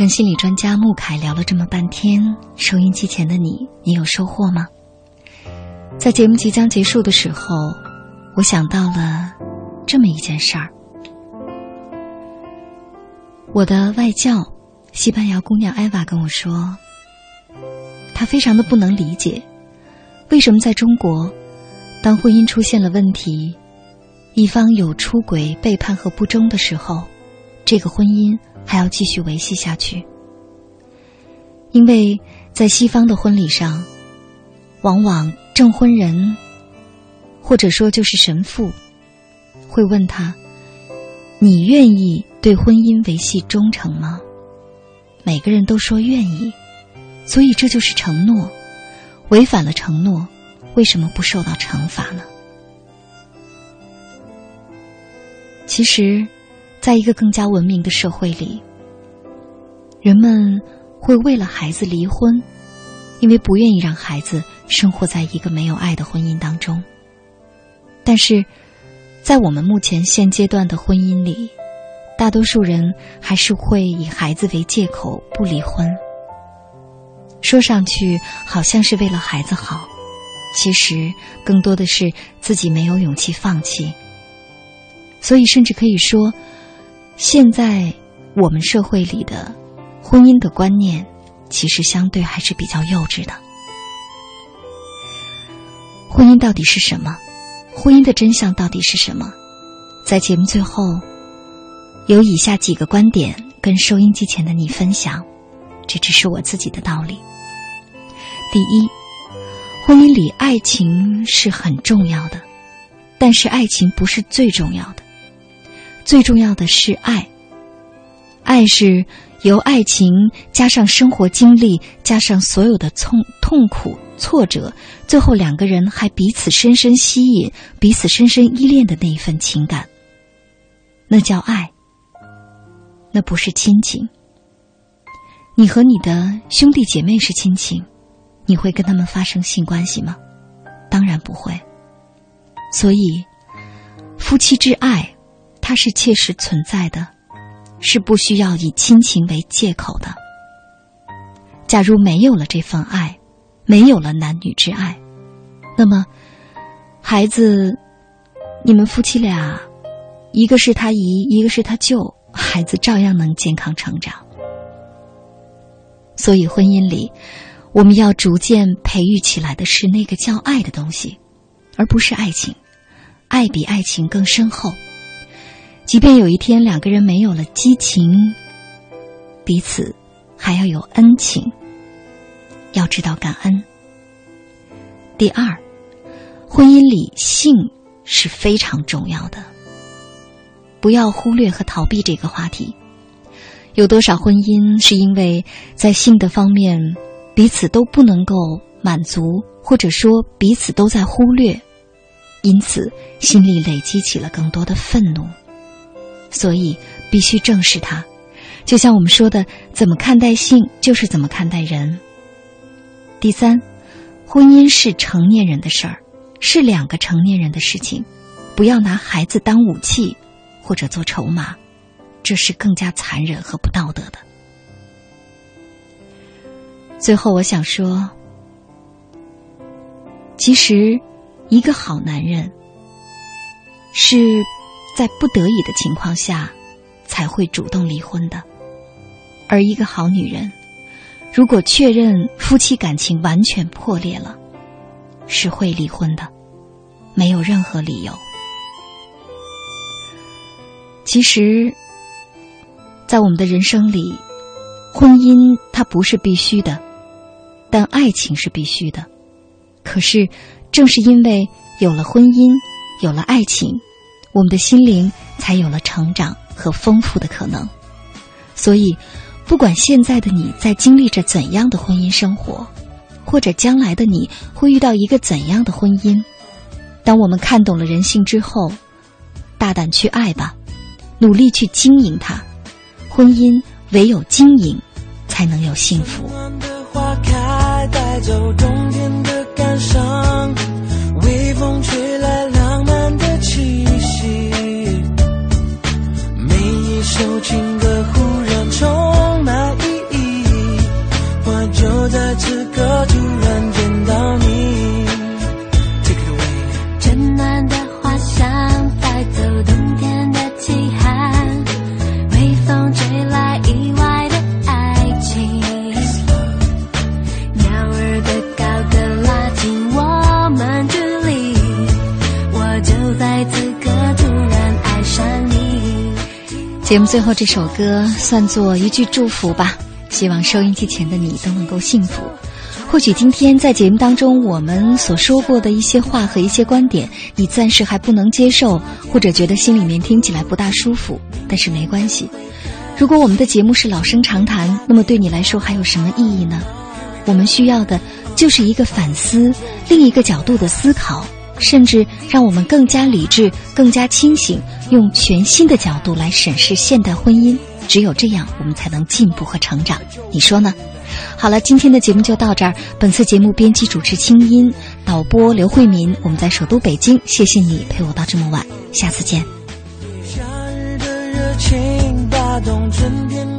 跟心理专家穆凯聊了这么半天，收音机前的你，你有收获吗？在节目即将结束的时候，我想到了这么一件事儿。我的外教，西班牙姑娘艾娃跟我说，她非常的不能理解，为什么在中国，当婚姻出现了问题，一方有出轨、背叛和不忠的时候，这个婚姻。还要继续维系下去，因为在西方的婚礼上，往往证婚人，或者说就是神父，会问他：“你愿意对婚姻维系忠诚吗？”每个人都说愿意，所以这就是承诺。违反了承诺，为什么不受到惩罚呢？其实。在一个更加文明的社会里，人们会为了孩子离婚，因为不愿意让孩子生活在一个没有爱的婚姻当中。但是，在我们目前现阶段的婚姻里，大多数人还是会以孩子为借口不离婚。说上去好像是为了孩子好，其实更多的是自己没有勇气放弃。所以，甚至可以说。现在我们社会里的婚姻的观念，其实相对还是比较幼稚的。婚姻到底是什么？婚姻的真相到底是什么？在节目最后，有以下几个观点跟收音机前的你分享，这只是我自己的道理。第一，婚姻里爱情是很重要的，但是爱情不是最重要的。最重要的是爱，爱是由爱情加上生活经历，加上所有的痛痛苦、挫折，最后两个人还彼此深深吸引、彼此深深依恋的那一份情感，那叫爱。那不是亲情。你和你的兄弟姐妹是亲情，你会跟他们发生性关系吗？当然不会。所以，夫妻之爱。它是切实存在的，是不需要以亲情为借口的。假如没有了这份爱，没有了男女之爱，那么孩子，你们夫妻俩，一个是他姨，一个是他舅，孩子照样能健康成长。所以，婚姻里我们要逐渐培育起来的是那个叫爱的东西，而不是爱情。爱比爱情更深厚。即便有一天两个人没有了激情，彼此还要有恩情，要知道感恩。第二，婚姻里性是非常重要的，不要忽略和逃避这个话题。有多少婚姻是因为在性的方面彼此都不能够满足，或者说彼此都在忽略，因此心里累积起了更多的愤怒。所以必须正视它，就像我们说的，怎么看待性就是怎么看待人。第三，婚姻是成年人的事儿，是两个成年人的事情，不要拿孩子当武器或者做筹码，这是更加残忍和不道德的。最后，我想说，其实一个好男人是。在不得已的情况下，才会主动离婚的。而一个好女人，如果确认夫妻感情完全破裂了，是会离婚的，没有任何理由。其实，在我们的人生里，婚姻它不是必须的，但爱情是必须的。可是，正是因为有了婚姻，有了爱情。我们的心灵才有了成长和丰富的可能，所以不管现在的你在经历着怎样的婚姻生活，或者将来的你会遇到一个怎样的婚姻，当我们看懂了人性之后，大胆去爱吧，努力去经营它。婚姻唯有经营，才能有幸福。花开，带走冬天的感伤，微风吹有情节目最后这首歌算作一句祝福吧，希望收音机前的你都能够幸福。或许今天在节目当中我们所说过的一些话和一些观点，你暂时还不能接受，或者觉得心里面听起来不大舒服，但是没关系。如果我们的节目是老生常谈，那么对你来说还有什么意义呢？我们需要的就是一个反思，另一个角度的思考，甚至让我们更加理智、更加清醒，用全新的角度来审视现代婚姻。只有这样，我们才能进步和成长。你说呢？好了，今天的节目就到这儿。本次节目编辑主持清音，导播刘慧民。我们在首都北京，谢谢你陪我到这么晚，下次见。夏日的热情打动春天。